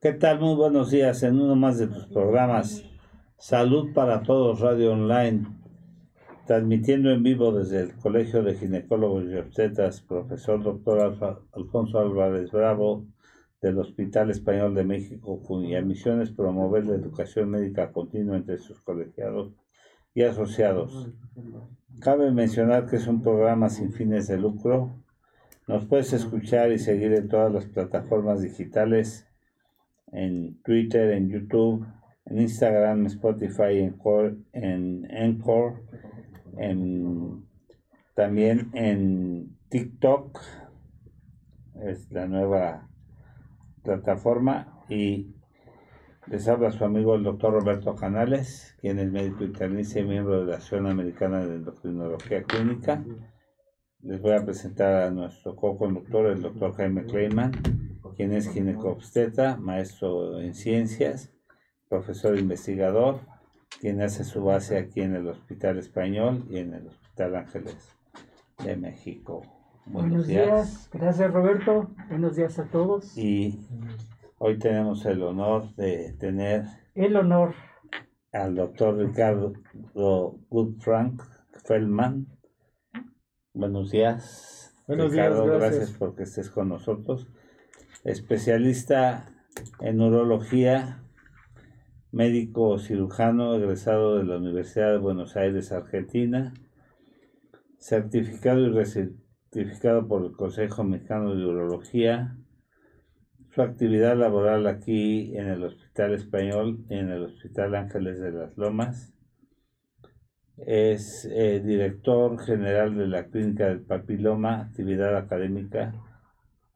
¿Qué tal? Muy buenos días en uno más de tus programas. Salud para Todos Radio Online, transmitiendo en vivo desde el Colegio de Ginecólogos y Obstetras, profesor doctor Alfonso Álvarez Bravo, del Hospital Español de México, cuya misión es promover la educación médica continua entre sus colegiados y asociados. Cabe mencionar que es un programa sin fines de lucro. Nos puedes escuchar y seguir en todas las plataformas digitales en Twitter, en YouTube, en Instagram, Spotify, en, en Encore, en, también en TikTok, es la nueva plataforma, y les habla su amigo el doctor Roberto Canales, quien es médico internista y miembro de la Asociación Americana de Endocrinología Clínica. Les voy a presentar a nuestro co-conductor, el doctor Jaime Kleiman quien es ginecobstetra, maestro en ciencias, profesor investigador, quien hace su base aquí en el Hospital Español y en el Hospital Ángeles de México. Buenos, días. gracias Roberto, buenos días a todos. Y hoy tenemos el honor de tener el honor al doctor Ricardo Goodfrank Feldman. Buenos días. Buenos Ricardo, días, gracias. gracias porque estés con nosotros especialista en urología, médico cirujano egresado de la Universidad de Buenos Aires, Argentina, certificado y recertificado por el Consejo Mexicano de Urología. Su actividad laboral aquí en el Hospital Español en el Hospital Ángeles de las Lomas. Es eh, director general de la Clínica del Papiloma, actividad académica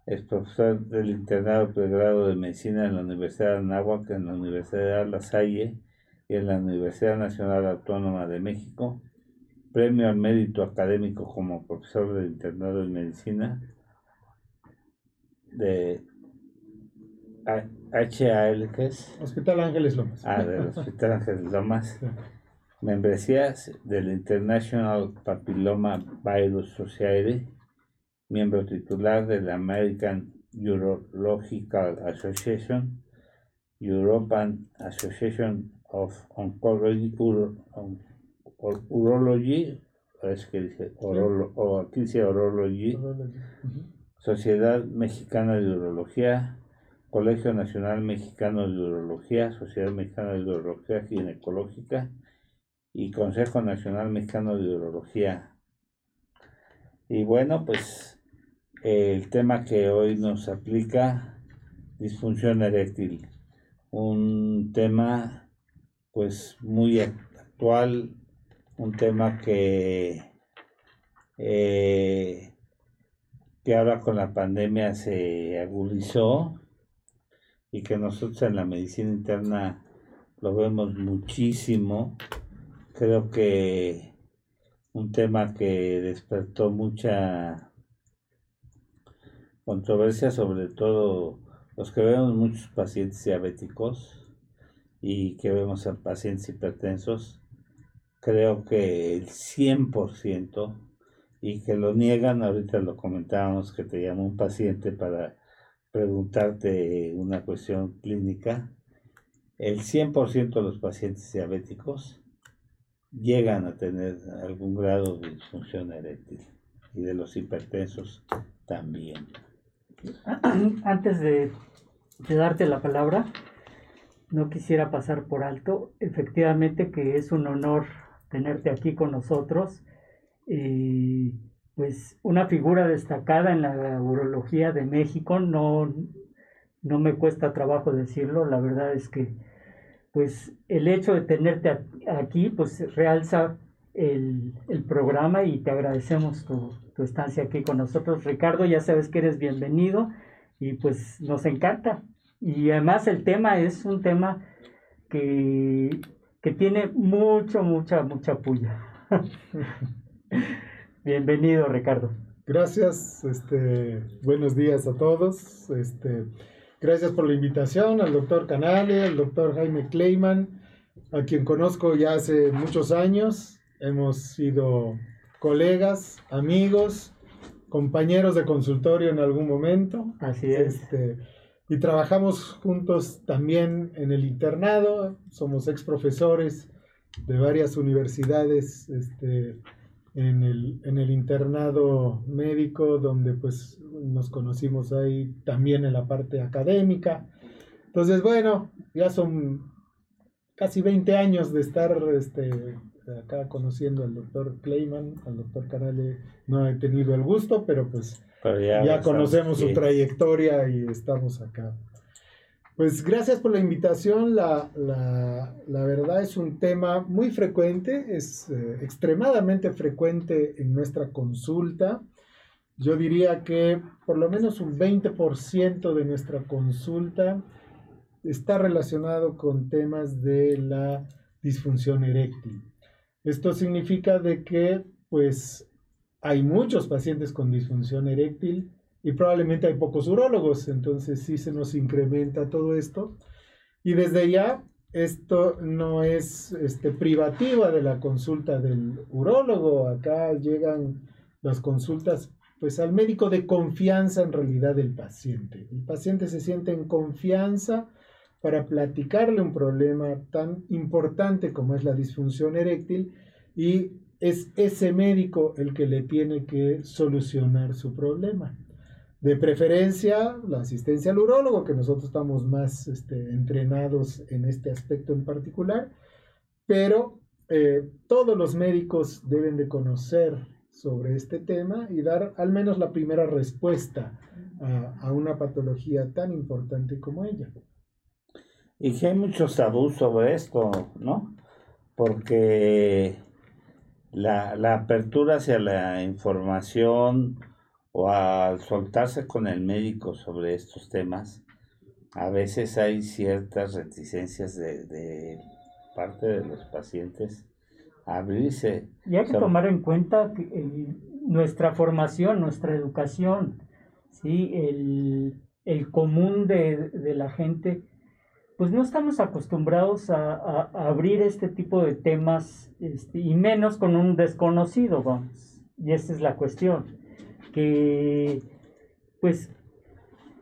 es profesor del internado pregrado de medicina en la Universidad de Anáhuac, en la Universidad de La Salle y en la Universidad Nacional Autónoma de México. Premio al mérito académico como profesor del internado de medicina de HAL, ¿qué es? Hospital Ángeles Lomas. Ah, del Hospital Ángeles Lomas. Membresías del International Papilloma Virus Society miembro titular de la American Urological Association, European Association of Oncology, Urology, es que dice, o aquí dice Urology, Sociedad Mexicana de Urología, Colegio Nacional Mexicano de Urología, Sociedad Mexicana de Urología Ginecológica y Consejo Nacional Mexicano de Urología. Y bueno, pues el tema que hoy nos aplica, disfunción eréctil, un tema pues muy actual, un tema que, eh, que ahora con la pandemia se agudizó y que nosotros en la medicina interna lo vemos muchísimo. Creo que un tema que despertó mucha controversia sobre todo los que vemos muchos pacientes diabéticos y que vemos a pacientes hipertensos, creo que el 100% y que lo niegan, ahorita lo comentábamos que te llamó un paciente para preguntarte una cuestión clínica, el 100% de los pacientes diabéticos llegan a tener algún grado de disfunción eréctil y de los hipertensos también. Antes de, darte la palabra, no quisiera pasar por alto, efectivamente que es un honor tenerte aquí con nosotros. y pues una figura destacada en la urología de México, no, no me cuesta trabajo decirlo, la verdad es que pues el hecho de tenerte aquí pues realza el, programa y te agradecemos tu, tu estancia aquí con nosotros. Ricardo, ya sabes que eres bienvenido y pues nos encanta. Y además el tema es un tema que, que tiene mucho, mucha, mucha puya. Bienvenido, Ricardo. Gracias, este, buenos días a todos. Este, gracias por la invitación al doctor Canale, al doctor Jaime Kleiman, a quien conozco ya hace muchos años. Hemos sido colegas, amigos, compañeros de consultorio en algún momento. Así es. Este, y trabajamos juntos también en el internado, somos ex profesores de varias universidades este, en, el, en el internado médico, donde pues nos conocimos ahí también en la parte académica. Entonces, bueno, ya son casi 20 años de estar este, acá conociendo al doctor Clayman, al doctor Canale, no he tenido el gusto, pero pues ya, conocemos su trayectoria y estamos acá. Pues gracias por la invitación. La, verdad es un tema muy frecuente, es eh, extremadamente frecuente en nuestra consulta. Yo diría que por lo menos un 20% de nuestra consulta está relacionado con temas de la disfunción eréctil. Esto significa de que pues hay muchos pacientes con disfunción eréctil y probablemente hay pocos urólogos, entonces sí se nos incrementa todo esto. Y desde ya, esto no es este, privativa de la consulta del urólogo, acá llegan las consultas pues al médico de confianza en realidad del paciente. El paciente se siente en confianza para platicarle un problema tan importante como es la disfunción eréctil y es ese médico el que le tiene que solucionar su problema. De preferencia, la asistencia al urólogo, que nosotros estamos más este, entrenados en este aspecto en particular, pero eh, todos los médicos deben de conocer sobre este tema y dar al menos la primera respuesta a una patología tan importante como ella. Y que hay muchos tabús sobre esto, ¿no? Porque la, la apertura hacia la información o al soltarse con el médico sobre estos temas, a veces hay ciertas reticencias de, de parte de los pacientes a abrirse. Y hay que tomar en cuenta que, eh, nuestra formación, nuestra educación, ¿sí? el, el común de, de la gente pues no estamos acostumbrados a, abrir este tipo de temas este, y menos con un desconocido, vamos. Y esa es la cuestión. Que pues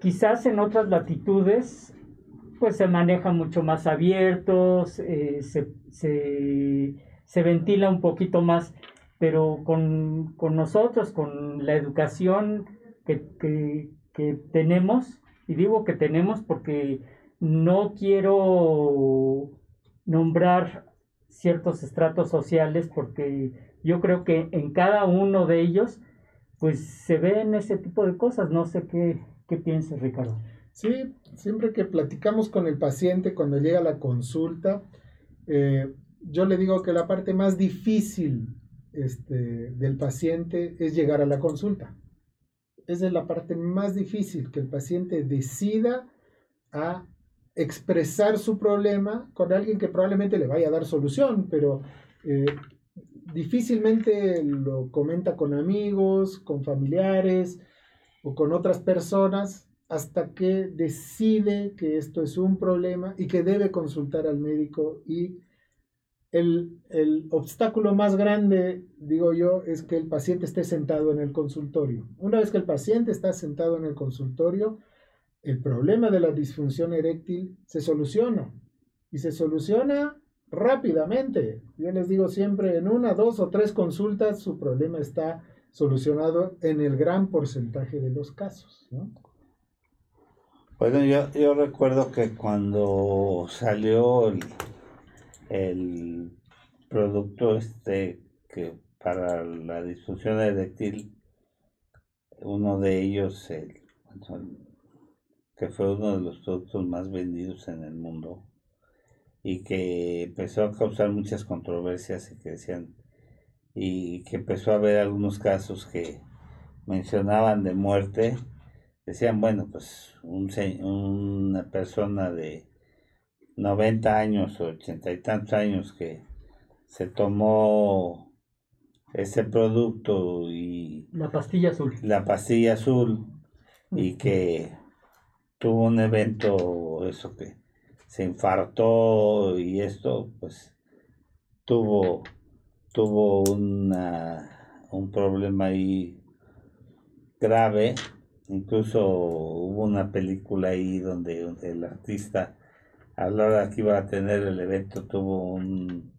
quizás en otras latitudes pues se maneja mucho más abiertos, eh, se, ventila un poquito más, pero con, nosotros, con la educación que tenemos, y digo que tenemos porque no quiero nombrar ciertos estratos sociales porque yo creo que en cada uno de ellos pues se ven ese tipo de cosas. No sé qué, qué piensas, Ricardo. Sí, siempre que platicamos con el paciente cuando llega a la consulta, eh, yo le digo que la parte más difícil este, del paciente es llegar a la consulta. Esa es la parte más difícil, que el paciente decida a expresar su problema con alguien que probablemente le vaya a dar solución, pero eh, difícilmente lo comenta con amigos, con familiares o con otras personas hasta que decide que esto es un problema y que debe consultar al médico y el, el, obstáculo más grande, digo yo, es que el paciente esté sentado en el consultorio. Una vez que el paciente está sentado en el consultorio, el problema de la disfunción eréctil se soluciona y se soluciona rápidamente. Yo les digo siempre, en una, dos o tres consultas su problema está solucionado en el gran porcentaje de los casos. Bueno, yo, yo recuerdo que cuando salió el, el producto este que para la disfunción eréctil, uno de ellos, el, que fue uno de los productos más vendidos en el mundo y que empezó a causar muchas controversias y que decían y que empezó a haber algunos casos que mencionaban de muerte decían bueno pues un, una persona de 90 años o 80 y tantos años que se tomó ese producto y la pastilla azul. la pastilla azul y que tuvo un evento, eso que se infartó y esto, pues tuvo, tuvo una, un problema ahí grave incluso hubo una película ahí donde, el artista a la hora que iba a tener el evento tuvo un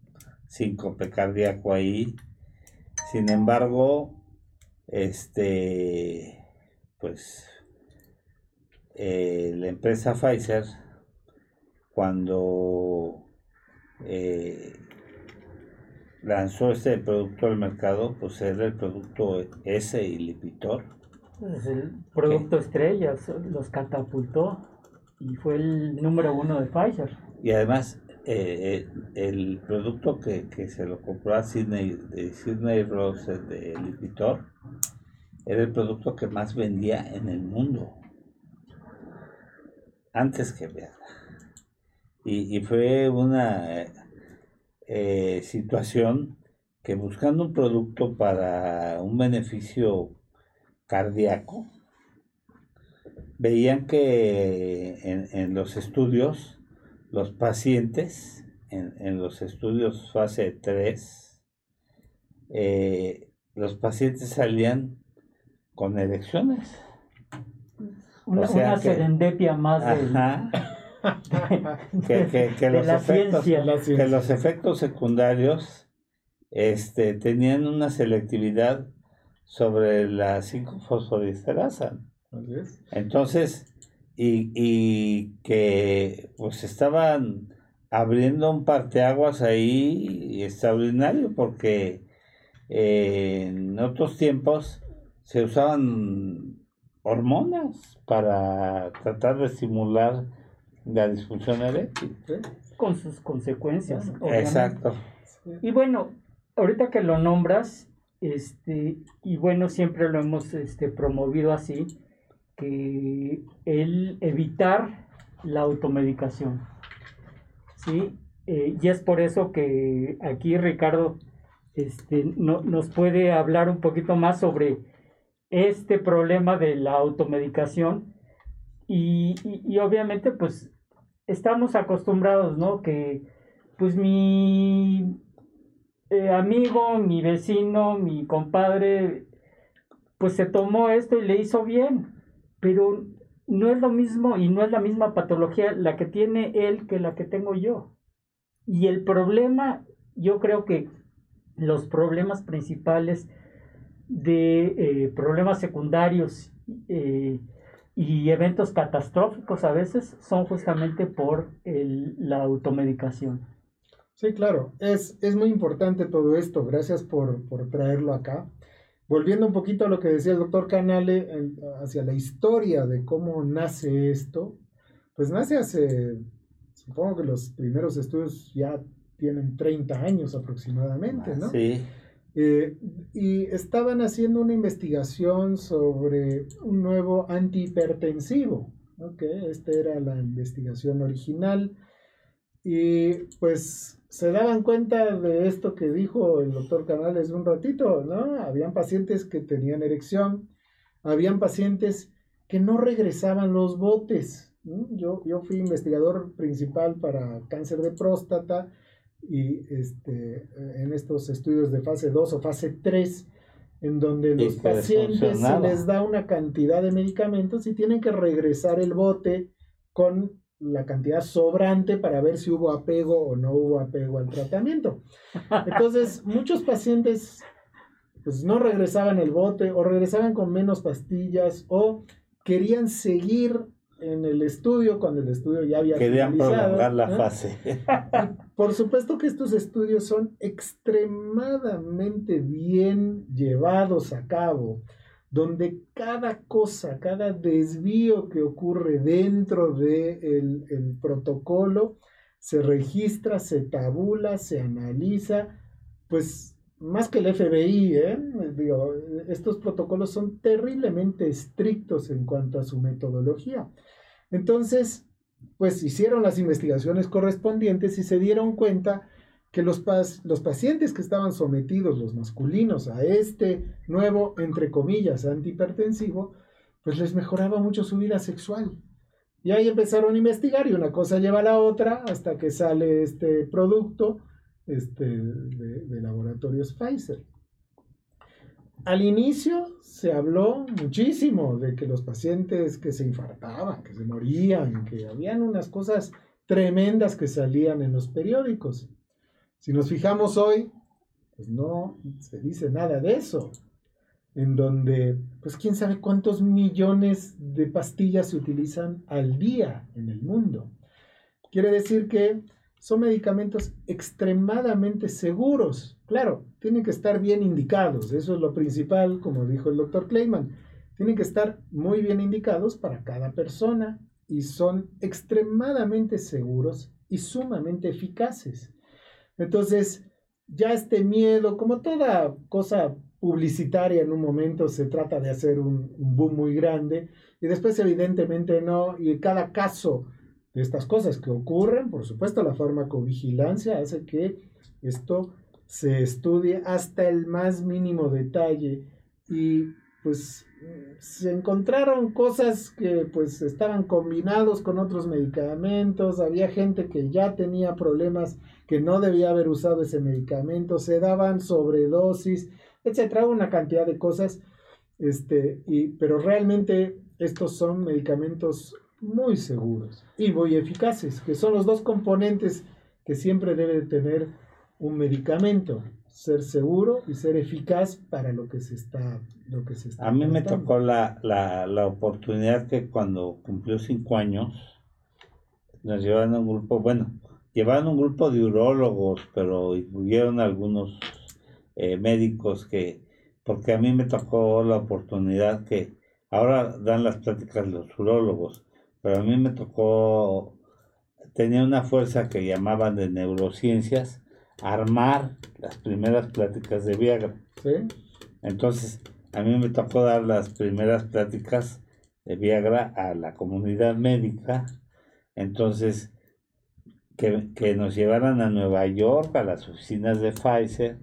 síncope cardíaco ahí. Sin embargo, este, pues, eh, la empresa Pfizer, cuando eh, lanzó este producto al mercado, pues era el producto S y Lipitor. Es el producto estrella, los catapultó y fue el número uno de Pfizer. Y además, eh, eh, el producto que, se lo compró a Sidney, de Sidney Rose de Lipitor era el producto que más vendía en el mundo. Antes que verla. Y, fue una eh, situación que buscando un producto para un beneficio cardíaco, veían que en, los estudios, los pacientes, en, los estudios fase 3, eh, los pacientes salían con erecciones. Una, serendipia más que, los efectos, que los efectos secundarios este, tenían una selectividad sobre la 5-fosfodiesterasa. Entonces, y, y, que pues estaban abriendo un parteaguas ahí extraordinario porque eh, en otros tiempos se usaban hormonas para tratar de estimular la disfunción eréctil. Con sus consecuencias. Exacto. Y bueno, ahorita que lo nombras, este, y bueno, siempre lo hemos este, promovido así, que el evitar la automedicación. ¿Sí? Eh, y es por eso que aquí Ricardo este, no, nos puede hablar un poquito más sobre este problema de la automedicación y, obviamente pues estamos acostumbrados, ¿no? Que pues mi eh, amigo, mi vecino, mi compadre, pues se tomó esto y le hizo bien, pero no es lo mismo y no es la misma patología la que tiene él que la que tengo yo. Y el problema, yo creo que los problemas principales de eh, problemas secundarios eh, y eventos catastróficos a veces son justamente por la automedicación. Sí, claro, es, es muy importante todo esto, gracias por, traerlo acá. Volviendo un poquito a lo que decía el doctor Canale hacia la historia de cómo nace esto, pues nace hace, supongo que los primeros estudios ya tienen 30 años aproximadamente, ¿no? Sí. Eh, y estaban haciendo una investigación sobre un nuevo antihipertensivo. Okay, esta era la investigación original. Y pues se daban cuenta de esto que dijo el doctor Canales un ratito, ¿no? Habían pacientes que tenían erección, habían pacientes que no regresaban los botes. Yo, yo fui investigador principal para cáncer de próstata y este, en estos estudios de fase 2 o fase 3, en donde los pacientes se les da una cantidad de medicamentos y tienen que regresar el bote con la cantidad sobrante para ver si hubo apego o no hubo apego al tratamiento. Entonces, muchos pacientes pues no regresaban el bote o regresaban con menos pastillas o querían seguir en el estudio cuando el estudio ya había Querían prolongar la fase. Por supuesto que estos estudios son extremadamente bien llevados a cabo, donde cada cosa, cada desvío que ocurre dentro del de el protocolo se registra, se tabula, se analiza, pues más que el FBI, ¿eh? Estos protocolos son terriblemente estrictos en cuanto a su metodología. Entonces, pues hicieron las investigaciones correspondientes y se dieron cuenta que los, los pacientes que estaban sometidos, los masculinos, a este nuevo, entre comillas, antihipertensivo, pues les mejoraba mucho su vida sexual. Y ahí empezaron a investigar y una cosa lleva a la otra hasta que sale este producto este, de, de laboratorios Pfizer. Al inicio se habló muchísimo de que los pacientes que se infartaban, que se morían, que habían unas cosas tremendas que salían en los periódicos. Si nos fijamos hoy, pues no se dice nada de eso. En donde, pues quién sabe cuántos millones de pastillas se utilizan al día en el mundo. Quiere decir que son medicamentos extremadamente seguros. Claro, tienen que estar bien indicados, eso es lo principal, como dijo el doctor Kleiman. Tienen que estar muy bien indicados para cada persona y son extremadamente seguros y sumamente eficaces. Entonces, ya este miedo, como toda cosa publicitaria en un momento se trata de hacer un, boom muy grande y después evidentemente no, y cada caso de estas cosas que ocurren. Por supuesto, la farmacovigilancia hace que esto se estudie hasta el más mínimo detalle y pues se encontraron cosas que pues estaban combinados con otros medicamentos, había gente que ya tenía problemas que no debía haber usado ese medicamento, se daban sobredosis, etcétera, una cantidad de cosas, este, y, pero realmente estos son medicamentos muy seguros y muy eficaces, que son los dos componentes que siempre debe tener un medicamento, ser seguro y ser eficaz para lo que se está, lo que se está A mí me tocó la, la, la oportunidad que cuando cumplió cinco años nos llevaron a un grupo, bueno, llevaron un grupo de urólogos, pero incluyeron algunos eh, médicos que, porque a mí me tocó la oportunidad que ahora dan las pláticas los urólogos, pero a mí me tocó, tenía una fuerza que llamaban de neurociencias, armar las primeras pláticas de Viagra. Entonces, a mí me tocó dar las primeras pláticas de Viagra a la comunidad médica. Entonces, que, que, nos llevaran a Nueva York, a las oficinas de Pfizer,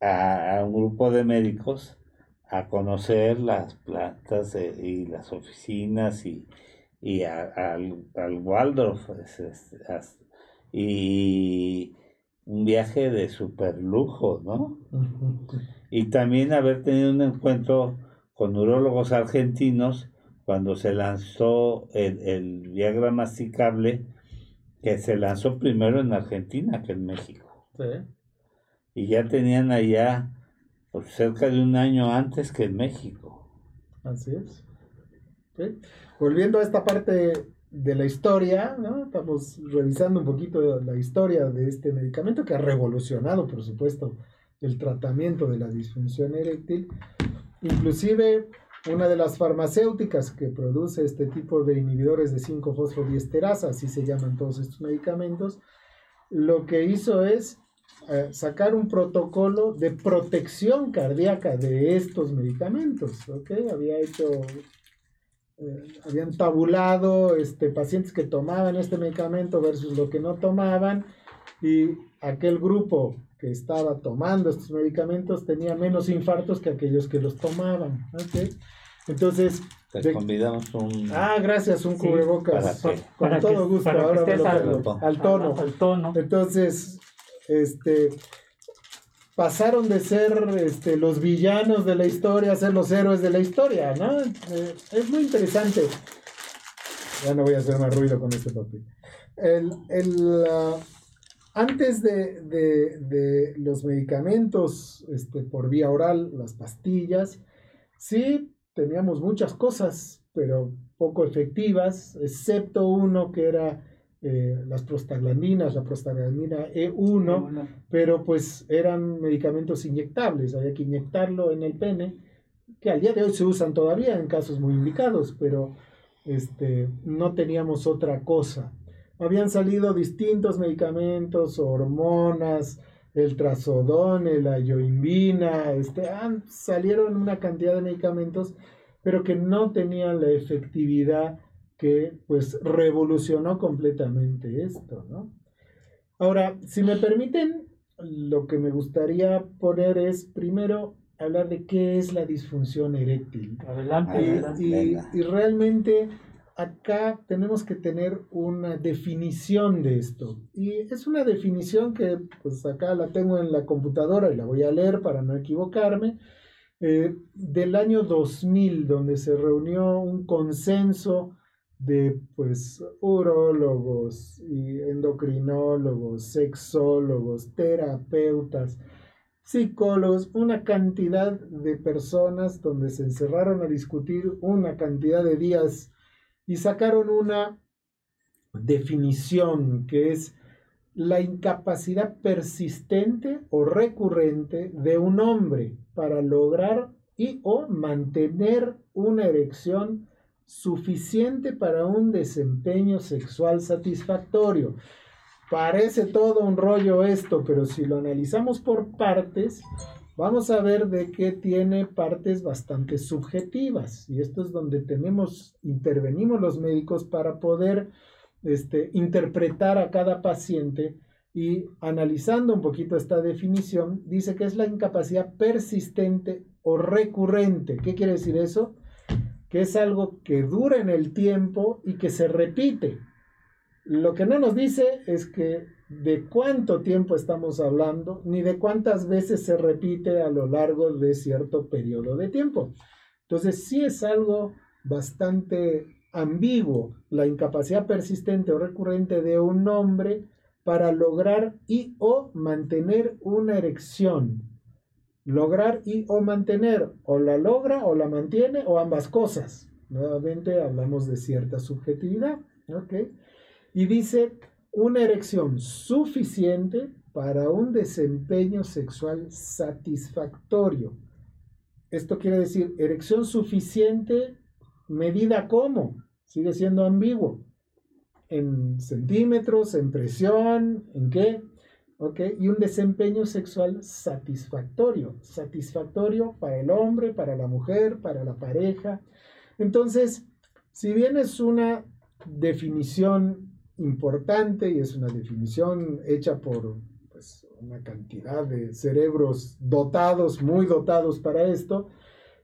a, a un grupo de médicos a conocer las plantas y las oficinas y, y al, al, Waldorf y un viaje de super lujo, ¿no? Y también haber tenido un encuentro con urólogos argentinos cuando se lanzó el, el Viagra masticable, que se lanzó primero en Argentina que en México. Y ya tenían allá por cerca de un año antes que en México. Así es. Volviendo a esta parte de la historia, estamos revisando un poquito la historia de este medicamento que ha revolucionado, por supuesto, el tratamiento de la disfunción eréctil. Inclusive, una de las farmacéuticas que produce este tipo de inhibidores de 5-fosfodiesterasa, así se llaman todos estos medicamentos, lo que hizo es eh, sacar un protocolo de protección cardíaca de estos medicamentos, ¿ok? Había hecho, eh, habían tabulado este, pacientes que tomaban este medicamento versus lo que no tomaban y aquel grupo que estaba tomando estos medicamentos tenía menos infartos que aquellos que los tomaman, ¿ok? Entonces, te convidamos un. Ah, gracias, un cubrebocas. Para, con todo gusto, ahora al, tono. al, tono. Entonces, este, pasaron de ser este, los villanos de la historia a ser los héroes de la historia, ¿no? Eh, es muy interesante. Ya no voy a hacer más ruido con este papel. El, el, uh, antes de, de, de, los medicamentos este, por vía oral, las pastillas, sí teníamos muchas cosas, pero poco efectivas, excepto uno que era eh, las prostaglandinas, la prostaglandina E1, pero pues eran medicamentos inyectables, había que inyectarlo en el pene, que al día de hoy se usan todavía en casos muy indicados, pero este, no teníamos otra cosa. Habían salido distintos medicamentos, hormonas, el trazodone, la yoimbina, este, salieron una cantidad de medicamentos, pero que no tenían la efectividad que pues revolucionó completamente esto, ¿no? Ahora, si me permiten, lo que me gustaría poner es primero hablar de qué es la disfunción eréctil. Adelante. Y, y, realmente acá tenemos que tener una definición de esto. Y es una definición que pues acá la tengo en la computadora y la voy a leer para no equivocarme. Eh, del año 2000, donde se reunió un consenso de pues urólogos y endocrinólogos, sexólogos, terapeutas, psicólogos, una cantidad de personas donde se encerraron a discutir una cantidad de días y sacaron una definición que es la incapacidad persistente o recurrente de un hombre para lograr y o mantener una erección suficiente para un desempeño sexual satisfactorio. Parece todo un rollo esto, pero si lo analizamos por partes, vamos a ver de que tiene partes bastante subjetivas. Y esto es donde tenemos, intervenimos los médicos para poder este, interpretar a cada paciente y analizando un poquito esta definición, dice que es la incapacidad persistente o recurrente. ¿Qué quiere decir eso? Que es algo que dura en el tiempo y que se repite. Lo que no nos dice es que de cuánto tiempo estamos hablando, ni de cuántas veces se repite a lo largo de cierto periodo de tiempo. Entonces, sí es algo bastante ambiguo la incapacidad persistente o recurrente de un hombre para lograr y o mantener una erección. Lograr y o mantener, o la logra o la mantiene o ambas cosas. Nuevamente hablamos de cierta subjetividad. y dice una erección suficiente para un desempeño sexual satisfactorio. Esto quiere decir erección suficiente medida como, sigue siendo ambiguo, en centímetros, en presión, en qué, ¿ok? Y un desempeño sexual satisfactorio, satisfactorio para el hombre, para la mujer, para la pareja. Entonces, si bien es una definición importante y es una definición hecha por pues, una cantidad de cerebros dotados, muy dotados para esto,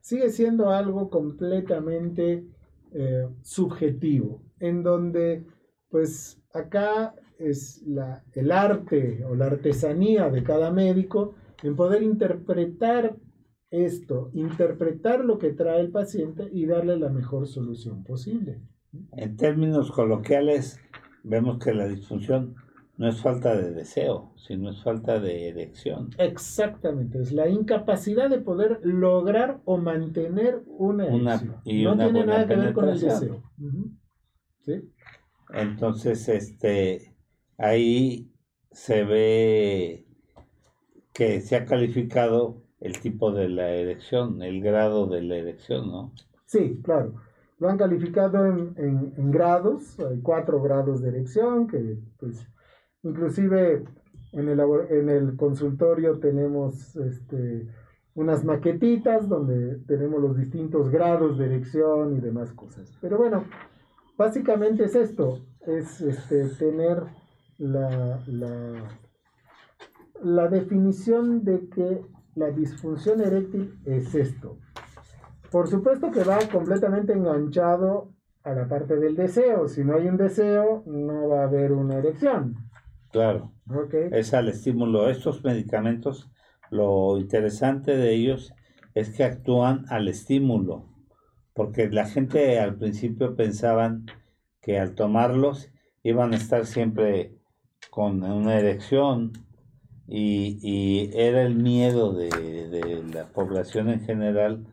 sigue siendo algo completamente eh, subjetivo, en donde pues acá es la, el arte o la artesanía de cada médico en poder interpretar esto, interpretar lo que trae el paciente y darle la mejor solución posible. En términos coloquiales, vemos que la disfunción no es falta de deseo, sino es falta de erección. Exactamente, es la incapacidad de poder lograr o mantener una erección. no tiene nada que ver con el deseo. ¿Sí? Entonces, este, ahí se ve que se ha calificado el tipo de la erección, el grado de la erección, ¿no? Sí, claro. Lo han calificado en, grados, hay cuatro grados de erección, que pues inclusive en el, en el consultorio tenemos este, unas maquetitas donde tenemos los distintos grados de erección y demás cosas. Pero bueno, básicamente es esto, es este, tener la, la, la definición de que la disfunción eréctil es esto, por supuesto que va completamente enganchado a la parte del deseo. Si no hay un deseo, no va a haber una erección. Claro. Es al estímulo. Estos medicamentos, lo interesante de ellos es que actúan al estímulo. Porque la gente al principio pensaban que al tomarlos iban a estar siempre con una erección y, era el miedo de, de la población en general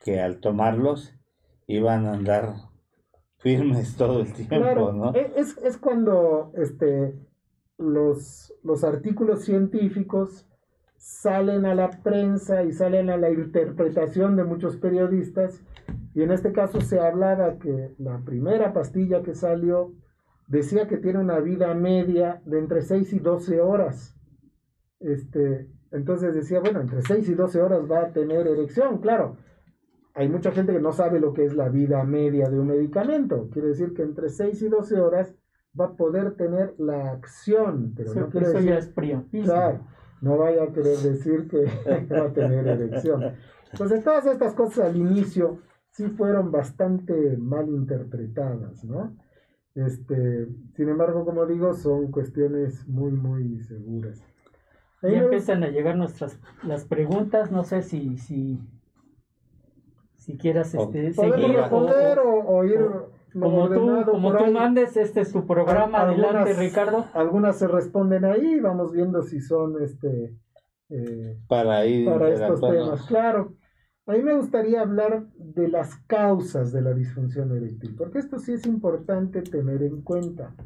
que al tomarlos iban a andar firmes todo el tiempo, ¿no? E, es, es cuando este, los, los artículos científicos salen a la prensa y salen a la interpretación de muchos periodistas y en este caso se hablaba que la primera pastilla que salió decía que tiene una vida media de entre 6 y 12 horas. Este, entonces decía, bueno, entre 6 y 12 horas va a tener erección, claro hay mucha gente que no sabe lo que es la vida media de un medicamento. Quiere decir que entre 6 y 12 horas va a poder tener la acción, pero no quiere decir, ya es claro, no vaya a querer decir que va a tener erección. Entonces, todas estas cosas al inicio sí fueron bastante mal interpretadas, ¿no? Este, sin embargo, como digo, son cuestiones muy, muy seguras. Ya empiezan a llegar nuestras las preguntas, no sé si, si, si quieras este, seguir responder o, ir como tú, como tú mandes, este es tu programa, adelante Ricardo. Algunas se responden ahí, vamos viendo si son este eh, para, ir para estos temas, claro. A mí me gustaría hablar de las causas de la disfunción eréctil, porque esto sí es importante tener en cuenta.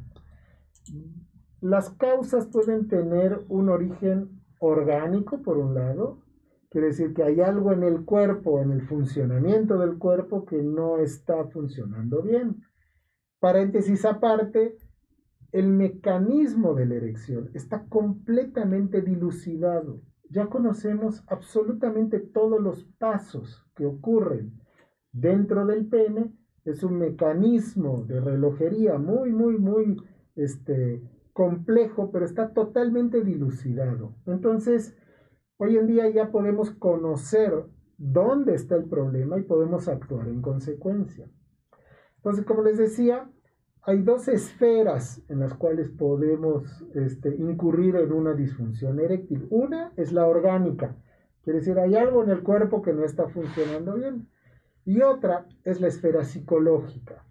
Las causas pueden tener un origen orgánico, por un lado, quiere decir que hay algo en el cuerpo, en el funcionamiento del cuerpo que no está funcionando bien. Paréntesis aparte, el mecanismo de la erección está completamente dilucidado ya conocemos absolutamente todos los pasos que ocurren dentro del pene. Es un mecanismo de relojería muy, muy, muy este, complejo, pero está totalmente dilucidado. Entonces, hoy en día ya podemos conocer dónde está el problema y podemos actuar en consecuencia. Entonces, como les decía, hay dos esferas en las cuales podemos este, incurrir en una disfunción eréctil. Una es la orgánica, quiere decir, hay algo en el cuerpo que no está funcionando bien. Y otra es la esfera psicológica.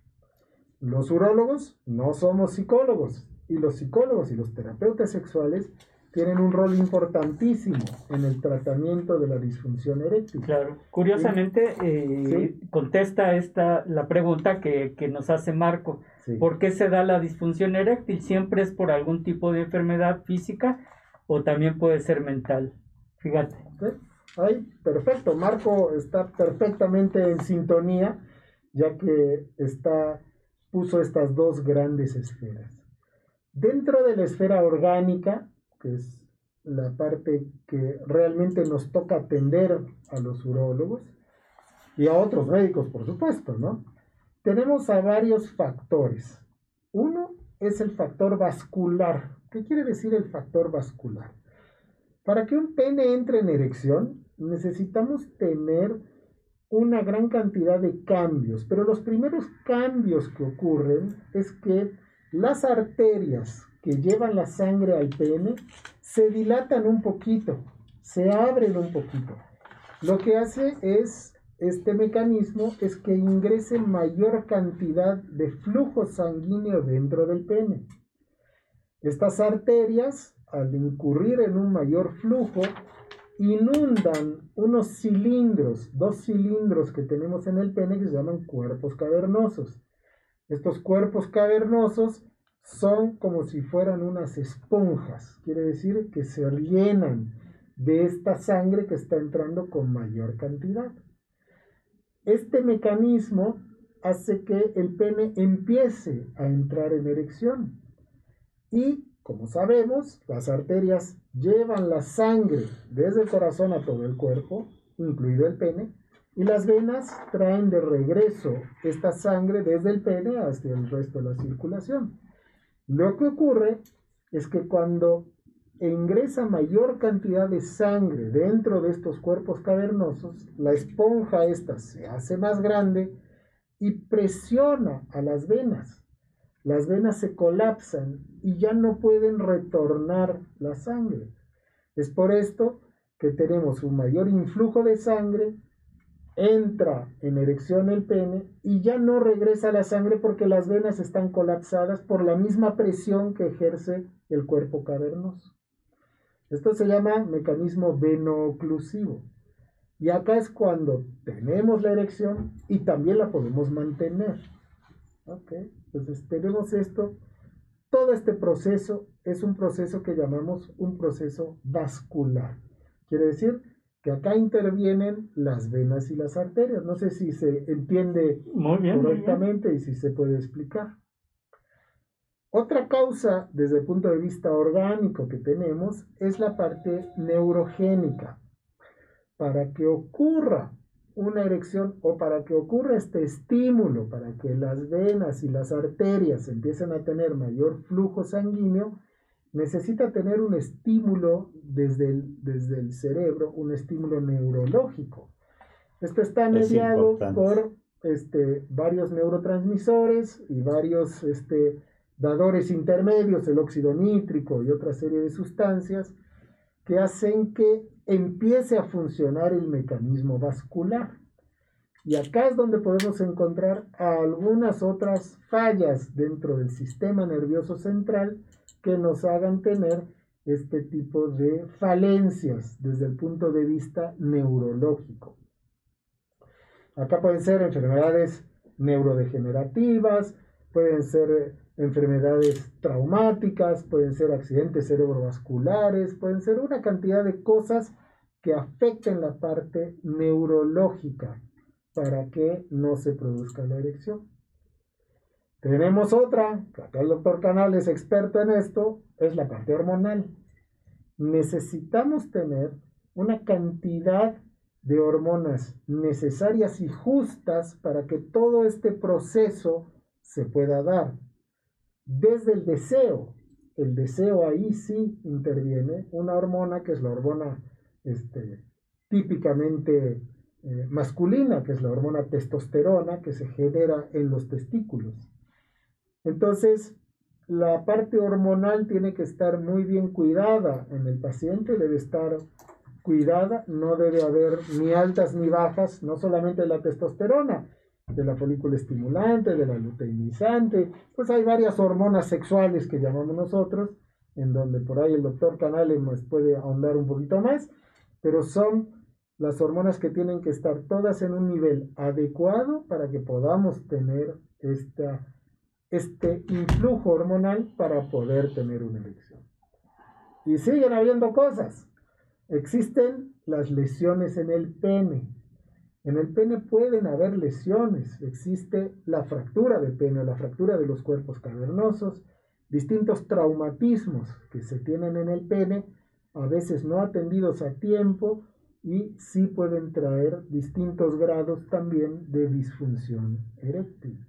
Los urólogos no somos psicólogos y los psicólogos y los terapeutas sexuales tienen un rol importantísimo en el tratamiento de la disfunción eréctil. Claro, curiosamente eh, contesta esta la pregunta que, que nos hace Marco. ¿Por qué se da la disfunción eréctil? ¿Siempre es por algún tipo de enfermedad física o también puede ser mental? Fíjate. Ay, perfecto. Marco está perfectamente en sintonía, ya que está, puso estas dos grandes esferas. Dentro de la esfera orgánica, que es la parte que realmente nos toca atender a los urólogos y a otros médicos, por supuesto, ¿no? tenemos a varios factores. Uno es el factor vascular. ¿Qué quiere decir el factor vascular? Para que un pene entre en erección, necesitamos tener una gran cantidad de cambios, pero los primeros cambios que ocurren es que las arterias que llevan la sangre al pene se dilatan un poquito, se abren un poquito. Lo que hace es este mecanismo es que ingrese mayor cantidad de flujo sanguíneo dentro del pene. Estas arterias, al incurrir en un mayor flujo, inundan unos cilindros, dos cilindros que tenemos en el pene que se llaman cuerpos cavernosos. Estos cuerpos cavernosos son como si fueran unas esponjas, quiere decir que se llenan de esta sangre que está entrando con mayor cantidad. Este mecanismo hace que el pene empiece a entrar en erección. Y, como sabemos, las arterias llevan la sangre desde el corazón a todo el cuerpo, incluido el pene, y las venas traen de regreso esta sangre desde el pene hasta el resto de la circulación. Lo que ocurre es que cuando ingresa mayor cantidad de sangre dentro de estos cuerpos cavernosos, la esponja esta se hace más grande y presiona a las venas. Las venas se colapsan y ya no pueden retornar la sangre. Es por esto que tenemos un mayor influjo de sangre, entra en erección el pene y ya no regresa la sangre porque las venas están colapsadas por la misma presión que ejerce el cuerpo cavernoso. Esto se llama mecanismo veno-oclusivo. Y acá es cuando tenemos la erección y también la podemos mantener. ¿Ok? Entonces tenemos esto. Todo este proceso es un proceso que llamamos un proceso vascular. Quiere decir que acá intervienen las venas y las arterias. No sé si se entiende correctamente y si se puede explicar. Otra causa desde el punto de vista orgánico que tenemos es la parte neurogénica. Para que ocurra una erección o para que ocurra este estímulo, para que las venas y las arterias empiecen a tener mayor flujo sanguíneo, necesita tener un estímulo desde el, desde el cerebro, un estímulo neurológico. Esto está mediado por este, varios neurotransmisores y varios este, dadores intermedios, el óxido nítrico y otra serie de sustancias que hacen que empiece a funcionar el mecanismo vascular. Y acá es donde podemos encontrar algunas otras fallas dentro del sistema nervioso central que nos hagan tener este tipo de falencias desde el punto de vista neurológico. Acá pueden ser enfermedades neurodegenerativas, pueden ser enfermedades traumáticas, pueden ser accidentes cerebrovasculares, pueden ser una cantidad de cosas que afecten la parte neurológica para que no se produzca la erección. Tenemos otra, acá el doctor Canal es experto en esto, es la parte hormonal. Necesitamos tener una cantidad de hormonas necesarias y justas para que todo este proceso se pueda dar. Desde el deseo, el deseo ahí sí interviene una hormona que es la hormona este, típicamente eh, masculina, que es la hormona testosterona que se genera en los testículos. Entonces, la parte hormonal tiene que estar muy bien cuidada en el paciente, debe estar cuidada, no debe haber ni altas ni bajas, no solamente la testosterona, de la folícula estimulante, de la luteinizante, pues hay varias hormonas sexuales que llamamos nosotros, en donde por ahí el doctor Canales nos puede ahondar un poquito más, pero son las hormonas que tienen que estar todas en un nivel adecuado para que podamos tener este influjo hormonal para poder tener una erección. Y siguen habiendo cosas. Existen las lesiones en el pene. En el pene pueden haber lesiones. Existe la fractura del pene la fractura de los cuerpos cavernosos, distintos traumatismos que se tienen en el pene, a veces no atendidos a tiempo y sí pueden traer distintos grados también de disfunción eréctil.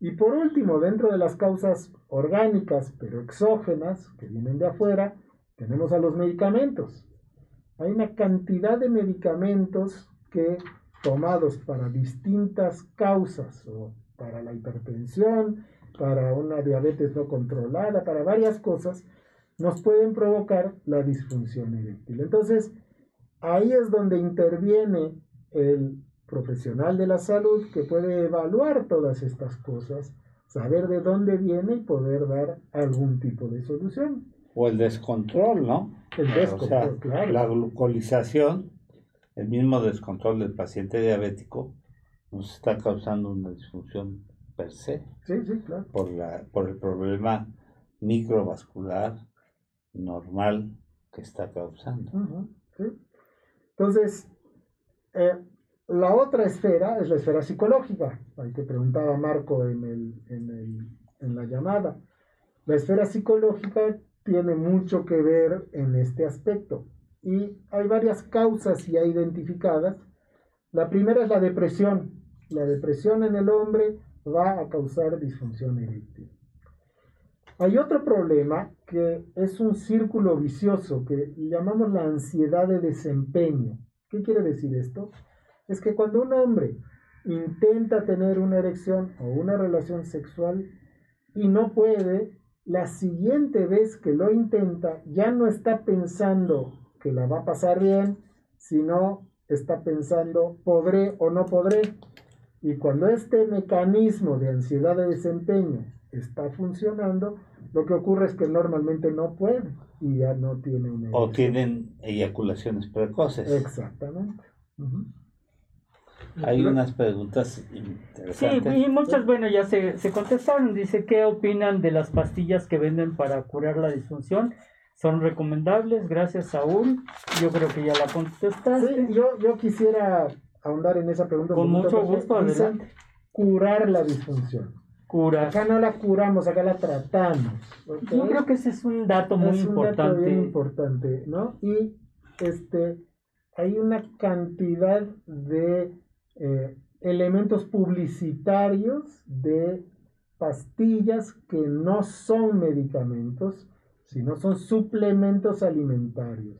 Y por último, dentro de las causas orgánicas pero exógenas que vienen de afuera, tenemos a los medicamentos. Hay una cantidad de medicamentos que tomados para distintas causas o para la hipertensión, para una diabetes no controlada, para varias cosas, nos pueden provocar la disfunción eréctil. Entonces, ahí es donde interviene el profesional de la salud que puede evaluar todas estas cosas, saber de dónde viene y poder dar algún tipo de solución o el descontrol, ¿no? El descontrol, claro. La glucolización, el mismo descontrol del paciente diabético, nos está causando una disfunción per se. Sí, sí, claro. Por, la, por el problema microvascular normal que está causando. Entonces, eh, la otra esfera es la esfera psicológica, ahí que preguntaba Marco en, en, el, en la llamada. La esfera psicológica tiene mucho que ver en este aspecto. Y hay varias causas ya identificadas. La primera es la depresión. La depresión en el hombre va a causar disfunción eréctil. Hay otro problema que es un círculo vicioso que llamamos la ansiedad de desempeño. ¿Qué quiere decir esto? Es que cuando un hombre intenta tener una erección o una relación sexual y no puede, la siguiente vez que lo intenta ya no está pensando que la va a pasar bien, sino está pensando podré o no podré. Y cuando este mecanismo de ansiedad de desempeño está funcionando, lo que ocurre es que normalmente no puede y ya no tiene una... O tienen eyaculaciones precoces. Exactamente. Hay unas preguntas interesantes. Sí, y muchas, bueno, ya se, se contestaron. Dice, ¿qué opinan de las pastillas que venden para curar la disfunción? ¿Son recomendables? Gracias, Saúl. Yo creo que ya la contestaste. Sí, yo, yo quisiera ahondar en esa pregunta. Con mucho gusto, adelante. Curar la disfunción. Acá no la curamos, acá la tratamos. Yo creo que ese es un dato muy es importante. Un dato bien importante, ¿no? Y este, hay una cantidad de eh, elementos publicitarios de pastillas que no son medicamentos, sino son suplementos alimentarios,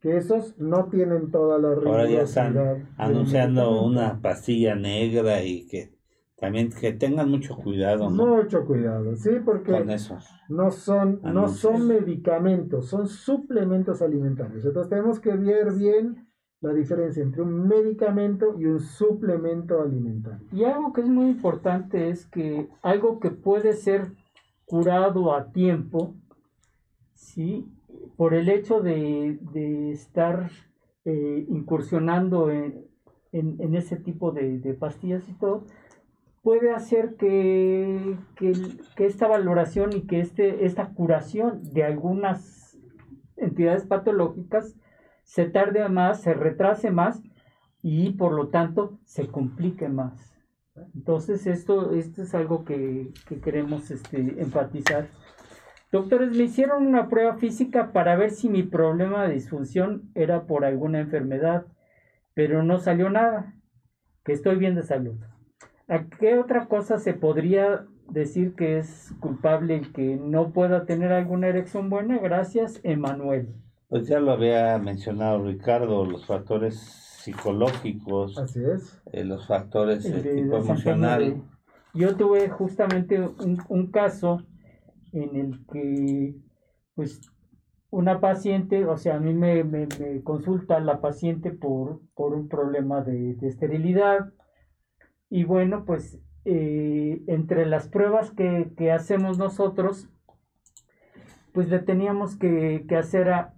que esos no tienen toda la Ahora ya están anunciando una pastilla negra y que también que tengan mucho cuidado, ¿no? Mucho cuidado, sí, porque Con eso. no son, no son medicamentos, son suplementos alimentarios. Entonces tenemos que ver bien la diferencia entre un medicamento y un suplemento alimentario. Y algo que es muy importante es que algo que puede ser curado a tiempo, ¿sí? por el hecho de, de estar eh, incursionando en, en- en ese tipo de, de pastillas y todo, puede hacer que, que, esta valoración y que este, esta curación de algunas entidades patológicas se tarde más, se retrase más y por lo tanto se complique más. Entonces esto, esto es algo que, que queremos este, enfatizar. Doctores, me hicieron una prueba física para ver si mi problema de disfunción era por alguna enfermedad, pero no salió nada, que estoy bien de salud. ¿A qué otra cosa se podría decir que es culpable y que no pueda tener alguna erección buena? Gracias, Emanuel. Pues ya lo había mencionado Ricardo, los factores psicológicos, Así es. eh, los factores El de de tipo emocional. Yo tuve justamente un, un caso en el que, pues, una paciente, o sea, a mí me, me- me consulta la paciente por, por un problema de, de esterilidad. Y bueno, pues, eh, entre las pruebas que, que hacemos nosotros, pues le teníamos que, que hacer a,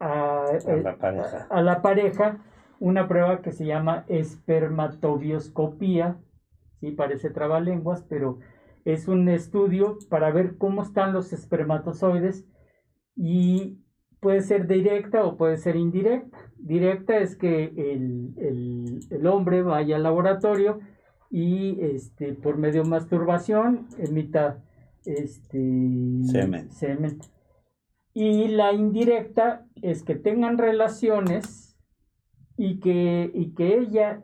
a- A la pareja. a la pareja una prueba que se llama espermatobioscopía, sí, parece trabalenguas, pero es un estudio para ver cómo están los espermatozoides y puede ser directa o puede ser indirecta. Directa es que el, el- el hombre vaya al laboratorio y este, por medio de masturbación emita este, Semen. semen. Y la indirecta es que tengan relaciones y que, y que ella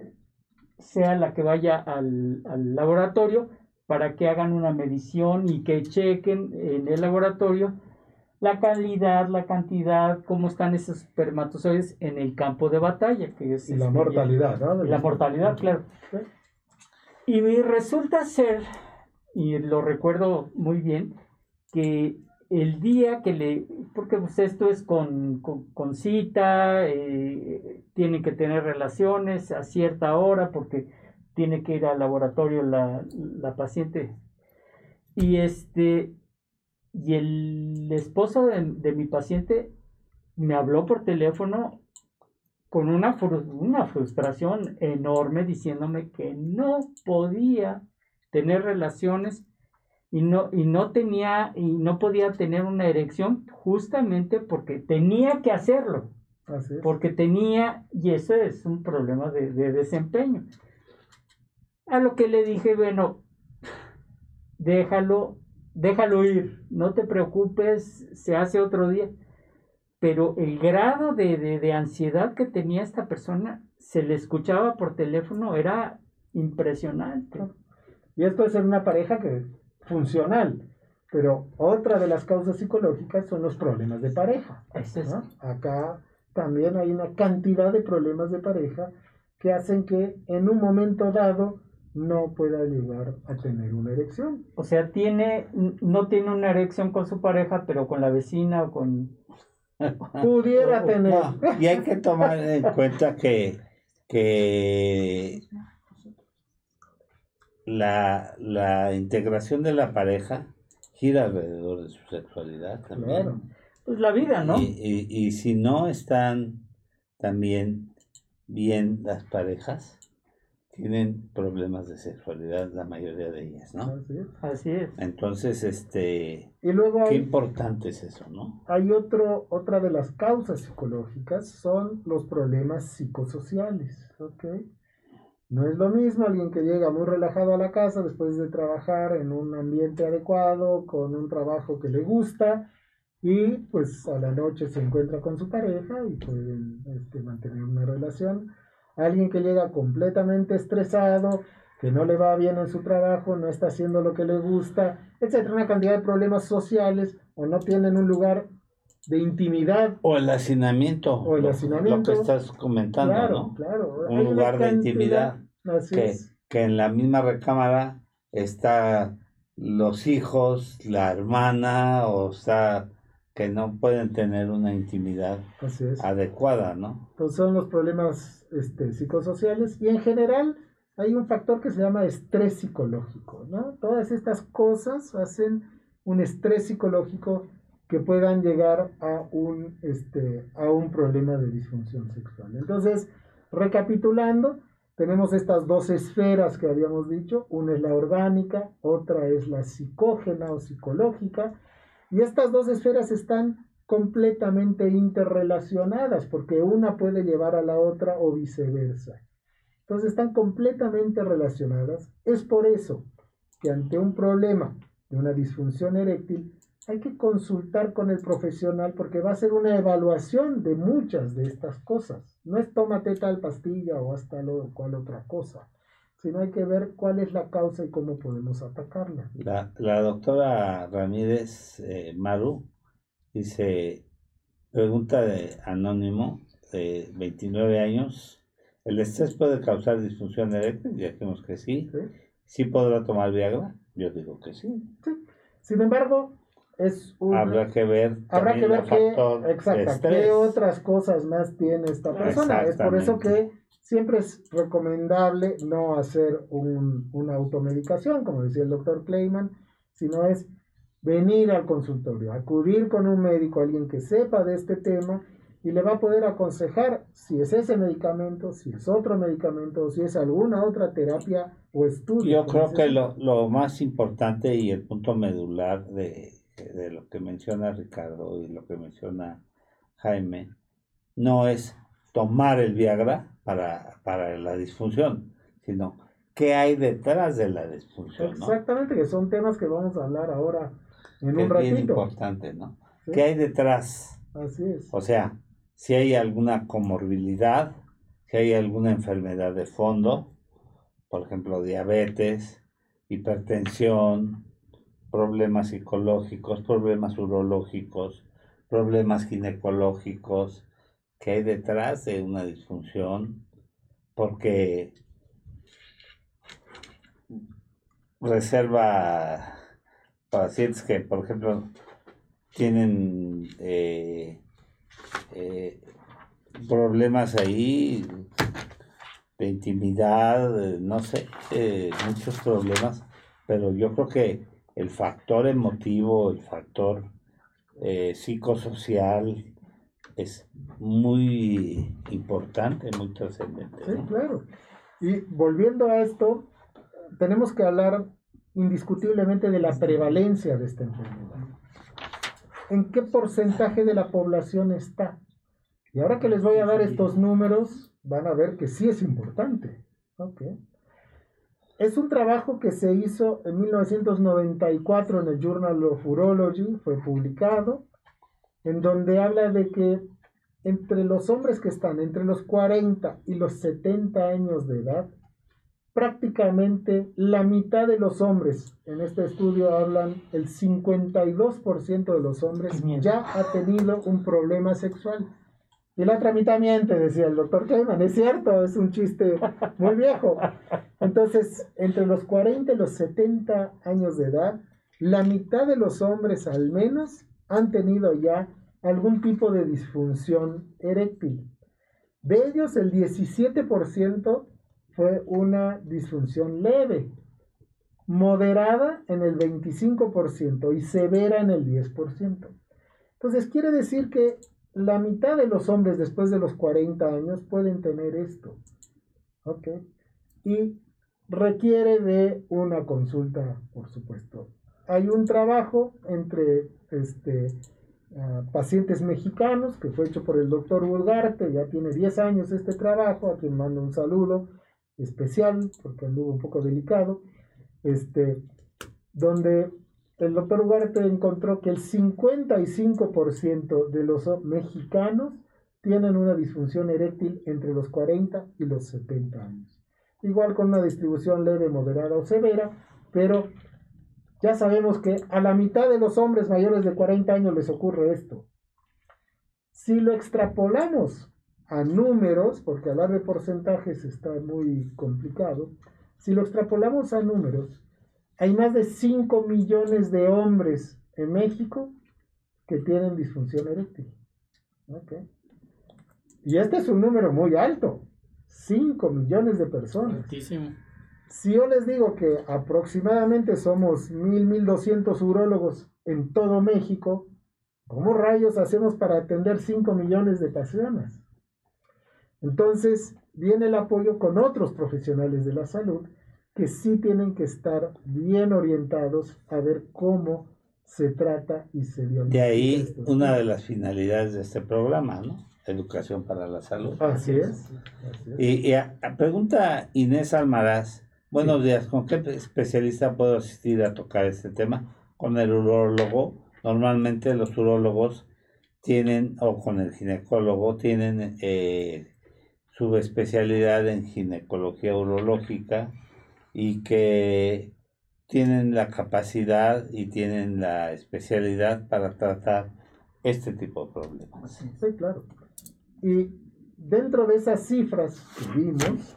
sea la que vaya al, al laboratorio para que hagan una medición y que chequen en el laboratorio la calidad, la cantidad, cómo están esos espermatozoides en el campo de batalla, que es Y la este, mortalidad, ¿no? la mortalidad, claro. Y resulta ser, y lo recuerdo muy bien, que el día que le, porque pues esto es con, con, con cita, eh, tienen que tener relaciones a cierta hora porque tiene que ir al laboratorio la, la paciente. Y este, y el esposo de, de mi paciente me habló por teléfono con una, fru- una frustración enorme diciéndome que no podía tener relaciones y no, y no tenía y no podía tener una erección justamente porque tenía que hacerlo, Así es. porque tenía, y eso es un problema de, de desempeño. A lo que le dije, bueno, déjalo, déjalo ir, no te preocupes, se hace otro día. Pero el grado de, de, de ansiedad que tenía esta persona, se le escuchaba por teléfono, era impresionante. Y esto es en una pareja que es funcional. Pero otra de las causas psicológicas son los problemas de pareja. Acá también hay una cantidad de problemas de pareja que hacen que en un momento dado no pueda llegar a tener una erección. O sea, tiene, no tiene una erección con su pareja, pero con la vecina o con... Pudiera tener. No, y hay que tomar en cuenta que, que la, la integración de la pareja gira alrededor de su sexualidad también. Claro. Pues la vida, ¿no? Y, y- y si no están también bien las parejas, tienen problemas de sexualidad la mayoría de ellas, ¿no? Así es. Así es. Entonces, este, Y luego qué importante es eso, ¿no? hay otro, otra de las causas psicológicas, son los problemas psicosociales. ¿ok? No es lo mismo alguien que llega muy relajado a la casa después de trabajar en un ambiente adecuado, con un trabajo que le gusta, y pues a la noche se encuentra con su pareja y pueden este, mantener una relación. Alguien que llega completamente estresado, que no le va bien en su trabajo, no está haciendo lo que le gusta, etcétera, una cantidad de problemas sociales o no tienen un lugar de intimidad. O el hacinamiento. O el hacinamiento. Lo que estás comentando, claro, ¿no? claro. Un lugar de intimidad. Así Que, es. que en la misma recámara está los hijos, la hermana, o sea, que no pueden tener una intimidad adecuada, ¿no? Entonces son los problemas este, psicosociales y en general hay un factor que se llama estrés psicológico, ¿no? Todas estas cosas hacen un estrés psicológico que puedan llegar a un, este, a un problema de disfunción sexual. Entonces, recapitulando, tenemos estas dos esferas que habíamos dicho, una es la orgánica, otra es la psicógena o psicológica, y estas dos esferas están completamente interrelacionadas, porque una puede llevar a la otra o viceversa. Entonces están completamente relacionadas. Es por eso que ante un problema de una disfunción eréctil hay que consultar con el profesional porque va a ser una evaluación de muchas de estas cosas. No es tómate tal pastilla o hasta lo cual otra cosa, sino hay que ver cuál es la causa y cómo podemos atacarla. La, la doctora Ramírez eh, Maru dice, pregunta de anónimo, de 29 años, ¿el estrés puede causar disfunción eréctil? Ya dijimos que sí. ¿sí? ¿Sí podrá tomar Viagra? Yo digo que sí. Sin embargo, es un... Habrá que ver Habrá que ver qué, estrés. qué otras cosas más tiene esta persona. Es por eso que siempre es recomendable no hacer un- una automedicación, como decía el doctor Kleiman, sino es venir al consultorio, acudir con un médico, alguien que sepa de este tema y le va a poder aconsejar si es ese medicamento, si es otro medicamento, o si es alguna otra terapia o estudio. Yo creo que lo más importante y el punto medular de, de lo que menciona Ricardo y lo que menciona Jaime no es tomar el Viagra para, para la disfunción, sino qué hay detrás de la disfunción, ¿no? Exactamente, que son temas que vamos a hablar ahora en Que un es bien ratito. importante, ¿no? ¿sí? ¿Qué hay detrás? Así es. O sea, si hay alguna comorbilidad, si hay alguna enfermedad de fondo, por ejemplo, diabetes, hipertensión, problemas psicológicos, problemas urológicos, problemas ginecológicos, que hay detrás de una disfunción, porque reserva pacientes que, por ejemplo, tienen eh, eh, problemas ahí de intimidad, no sé, eh, muchos problemas, pero yo creo que el factor emotivo, el factor eh, psicosocial es muy importante, muy trascendente. Sí, claro. Y volviendo a esto, tenemos que hablar indiscutiblemente de la prevalencia de esta enfermedad. ¿En qué porcentaje de la población está? Y ahora que les voy a dar estos números, van a ver que sí es importante. Ok. Es un trabajo que se hizo en 1994 en el Journal of Urology, fue publicado, en donde habla de que entre los hombres que están entre los 40 y los 70 años de edad, prácticamente la mitad de los hombres, en este estudio hablan el 52% de los hombres ya ha tenido un problema sexual. Y la otra mitad miente, decía el doctor Kleiman. Es cierto, es un chiste muy viejo. Entonces, entre los 40 y los 70 años de edad, la mitad de los hombres al menos han tenido ya algún tipo de disfunción eréctil. De ellos, el 17% fue una disfunción leve, moderada en el 25% y severa en el 10%. Entonces, quiere decir que la mitad de los hombres después de los 40 años pueden tener esto. ¿Ok? Y requiere de una consulta, por supuesto. Hay un trabajo entre este, ah, pacientes mexicanos que fue hecho por el doctor Ugarte, ya tiene 10 años este trabajo, a quien mando un saludo especial porque anduvo un poco delicado, este, donde el doctor Ugarte encontró que el 55% de los mexicanos tienen una disfunción eréctil entre los 40 y los 70 años. Igual con una distribución leve, moderada o severa, pero ya sabemos que a la mitad de los hombres mayores de 40 años les ocurre esto. Si lo extrapolamos a números, porque hablar de porcentajes está muy complicado, si lo extrapolamos a números, hay más de 5 millones de hombres en México que tienen disfunción eréctil. Y este es un número muy alto, 5 millones de personas. Si yo les digo que aproximadamente somos 1.000, 1.200 urólogos en todo México, ¿cómo rayos hacemos para atender 5 millones de personas? Entonces, viene el apoyo con otros profesionales de la salud que sí tienen que estar bien orientados a ver cómo se trata y se De ahí una de las finalidades de este programa, ¿no? Educación para la salud. Así es. Y, pregunta Inés Almaraz, buenos días, ¿con qué especialista puedo asistir a tocar este tema? Con el urólogo. Normalmente los urólogos tienen, o con el ginecólogo, tienen eh, subespecialidad en ginecología urológica y que tienen la capacidad y tienen la especialidad para tratar este tipo de problemas. Sí, claro. Y dentro de esas cifras que vimos,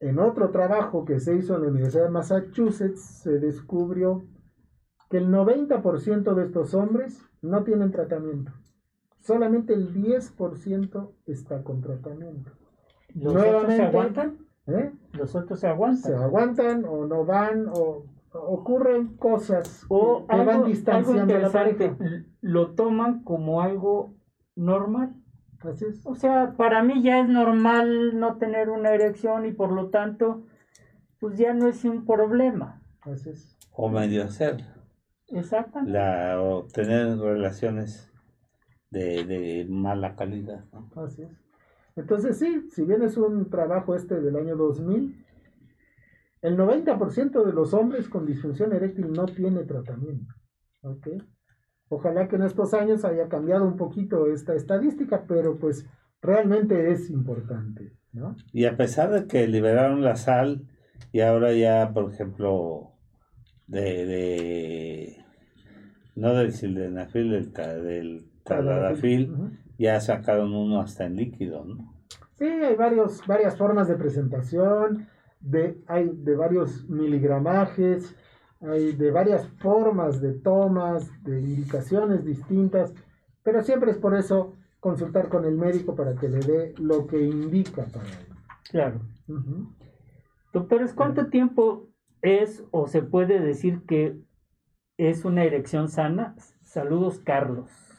en otro trabajo que se hizo en la Universidad de Massachusetts, se descubrió que el 90% de estos hombres no tienen tratamiento. Solamente el 10% está con tratamiento. ¿Los Nuevamente, se aguantan? ¿Eh? ¿Los otros se aguantan? Se aguantan o no van o ocurren cosas o que van distanciando la pareja. Lo toman como algo normal. Así es. O sea, para mí ya es normal no tener una erección y por lo tanto, pues ya no es un problema. Así es. O medio hacer. Exactamente. La, o tener relaciones de, mala calidad. Así es. Entonces sí, si bien es un trabajo este del año 2000, el 90% de los hombres con disfunción eréctil no tiene tratamiento. Ojalá que en estos años haya cambiado un poquito esta estadística, pero pues realmente es importante. Y a pesar de que liberaron la sal y ahora ya, por ejemplo, de, de no del sildenafil, del, del taladafil, ya sacaron uno hasta en líquido, ¿no? Sí, hay varios, varias formas de presentación, de, hay de varios miligramajes, hay de varias formas de tomas, de indicaciones distintas, pero siempre es por eso consultar con el médico para que le dé lo que indica para él. Claro. Doctores, ¿cuánto tiempo es o se puede decir que es una erección sana? Saludos, Carlos.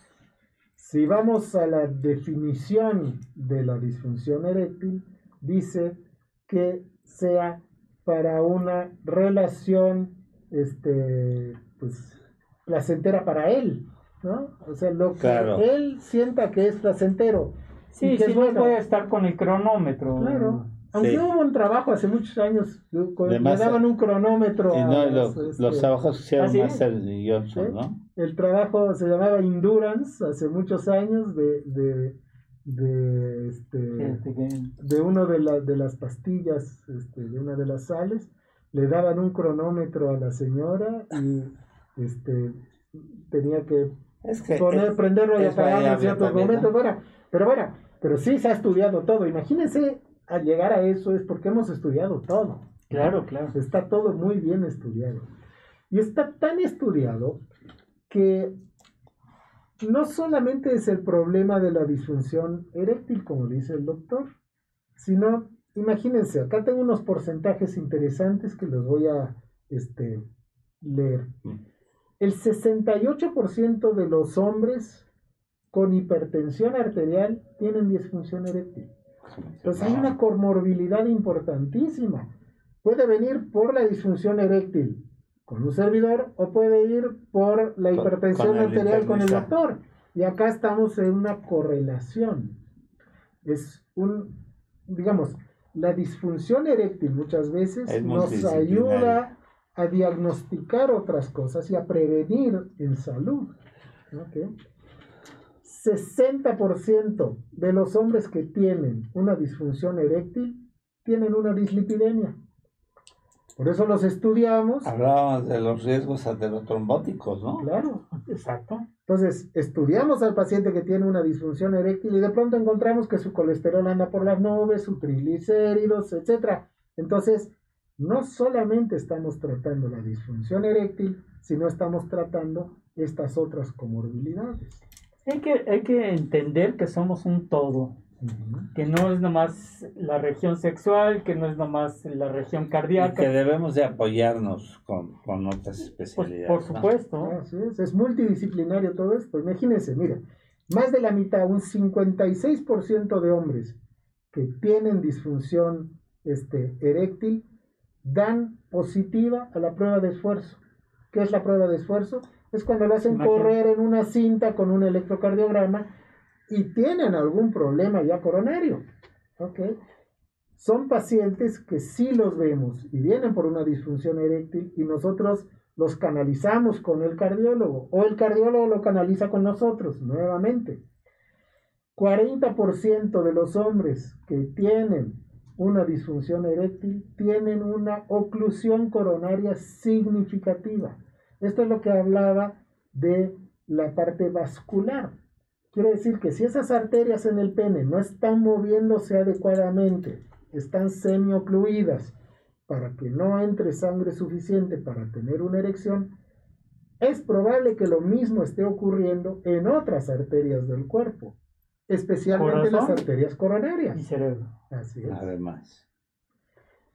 Si vamos a la definición de la disfunción eréctil, dice que sea para una relación este, pues, placentera para él, ¿no? O sea, lo que él sienta que es placentero. Sí, sí, no puede estar con el cronómetro. Claro. Aunque hubo un trabajo hace muchos años, le daban un cronómetro. Y no, los, este, trabajos se hicieron más seriosos, ¿no? El trabajo se llamaba Endurance hace muchos años de, de, de, este, de uno de, la, de las pastillas, este, de una de las sales. Le daban un cronómetro a la señora y este, tenía que, poner, prenderlo y apagarlo en ciertos momentos. Bueno, pero bueno, pero sí se ha estudiado todo. Imagínense al llegar a eso es porque hemos estudiado todo. Claro, claro. Está todo muy bien estudiado. Y está tan estudiado que no solamente es el problema de la disfunción eréctil, como dice el doctor, sino, imagínense, acá tengo unos porcentajes interesantes que los voy a este, leer. El 68% de los hombres con hipertensión arterial tienen disfunción eréctil. Entonces hay una comorbilidad importantísima. Puede venir por la disfunción eréctil con un servidor o puede ir por la hipertensión arterial con el doctor. Y acá estamos en una correlación. Es un, digamos, la disfunción eréctil muchas veces nos ayuda a diagnosticar otras cosas y a prevenir en salud. 60% de los hombres que tienen una disfunción eréctil tienen una dislipidemia. Por eso los estudiamos. Hablábamos de los riesgos aterotrombóticos, ¿no? Claro. Exacto. Entonces, estudiamos al paciente que tiene una disfunción eréctil y de pronto encontramos que su colesterol anda por las nubes, su triglicéridos, etc. Entonces, no solamente estamos tratando la disfunción eréctil, sino estamos tratando estas otras comorbilidades. Hay que, hay que entender que somos un todo que no es nomás la región sexual, que no es nomás la región cardíaca. que debemos de apoyarnos con, con otras especialidades. por supuesto. es, es multidisciplinario todo esto. Imagínense, mira, más de la mitad, un 56% de hombres que tienen disfunción este, eréctil dan positiva a la prueba de esfuerzo. ¿Qué es la prueba de esfuerzo? Es cuando lo hacen correr en una cinta con un electrocardiograma y tienen algún problema ya coronario. Son pacientes que sí los vemos y vienen por una disfunción eréctil y nosotros los canalizamos con el cardiólogo o el cardiólogo lo canaliza con nosotros nuevamente. 40% de los hombres que tienen una disfunción eréctil tienen una oclusión coronaria significativa. Esto es lo que hablaba de la parte vascular. Quiere decir que si esas arterias en el pene no están moviéndose adecuadamente, están semiocluidas para que no entre sangre suficiente para tener una erección, es probable que lo mismo esté ocurriendo en otras arterias del cuerpo, especialmente las arterias coronarias. Y cerebro. Así es. Además.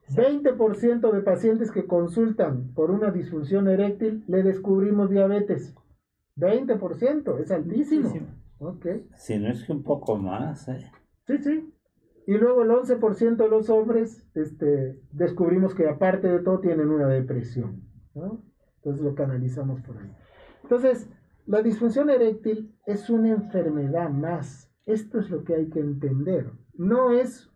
20% de pacientes que consultan por una disfunción eréctil le descubrimos diabetes. 20%, es altísimo. Ok. Si no es que un poco más, ¿eh? Sí, sí. Y luego el 11% de los hombres este, descubrimos que aparte de todo tienen una depresión. ¿no? Entonces lo canalizamos por ahí. Entonces, la disfunción eréctil es una enfermedad más. Esto es lo que hay que entender. No es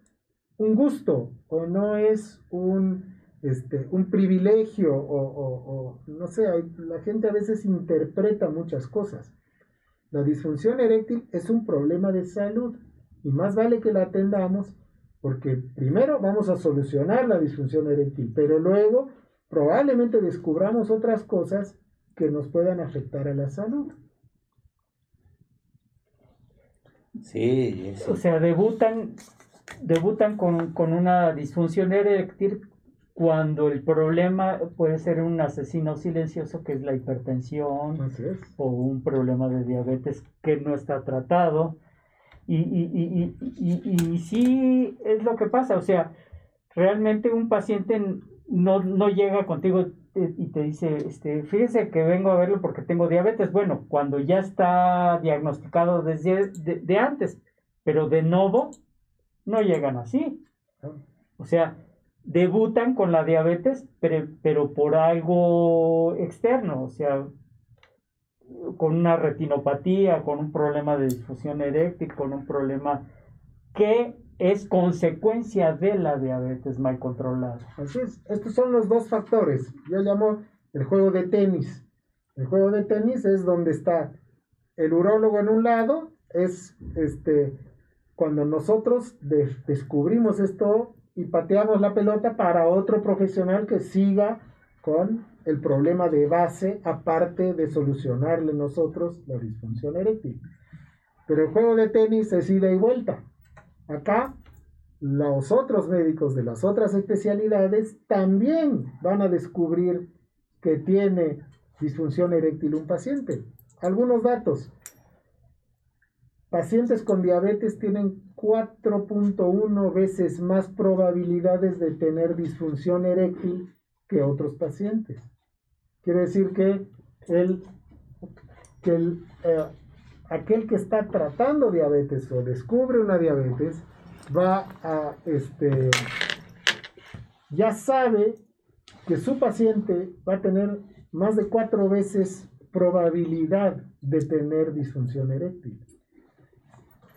un gusto o no es un, este, un privilegio o, o no sé, la gente a veces interpreta muchas cosas. La disfunción eréctil es un problema de salud y más vale que la atendamos porque primero vamos a solucionar la disfunción eréctil, pero luego probablemente descubramos otras cosas que nos puedan afectar a la salud. Sí, O sea, debutan, debutan con, con una disfunción eréctil cuando el problema puede ser un asesino silencioso que es la hipertensión o un problema de diabetes que no está tratado. Y, y, y, y, sí es lo que pasa, o sea, realmente un paciente no, no llega contigo y te dice, este, fíjese que vengo a verlo porque tengo diabetes. Bueno, cuando ya está diagnosticado desde de, antes, pero de nuevo no llegan así. Ah. O sea, debutan con la diabetes, pero, pero por algo externo, o sea, con una retinopatía, con un problema de difusión eréctil, con un problema que es consecuencia de la diabetes mal controlada. Así es, estos son los dos factores. Yo llamo el juego de tenis. El juego de tenis es donde está el urólogo en un lado, es este cuando nosotros descubrimos esto y pateamos la pelota para otro profesional que siga con el problema de base, aparte de solucionarle nosotros la disfunción eréctil. Pero el juego de tenis es ida y vuelta. Acá los otros médicos de las otras especialidades también van a descubrir que tiene disfunción eréctil un paciente. Algunos datos. Pacientes con diabetes tienen 4.1 veces más probabilidades de tener disfunción eréctil que otros pacientes. Quiere decir que, el, que el, eh, aquel que está tratando diabetes o descubre una diabetes va a, este, ya sabe que su paciente va a tener más de cuatro veces probabilidad de tener disfunción eréctil.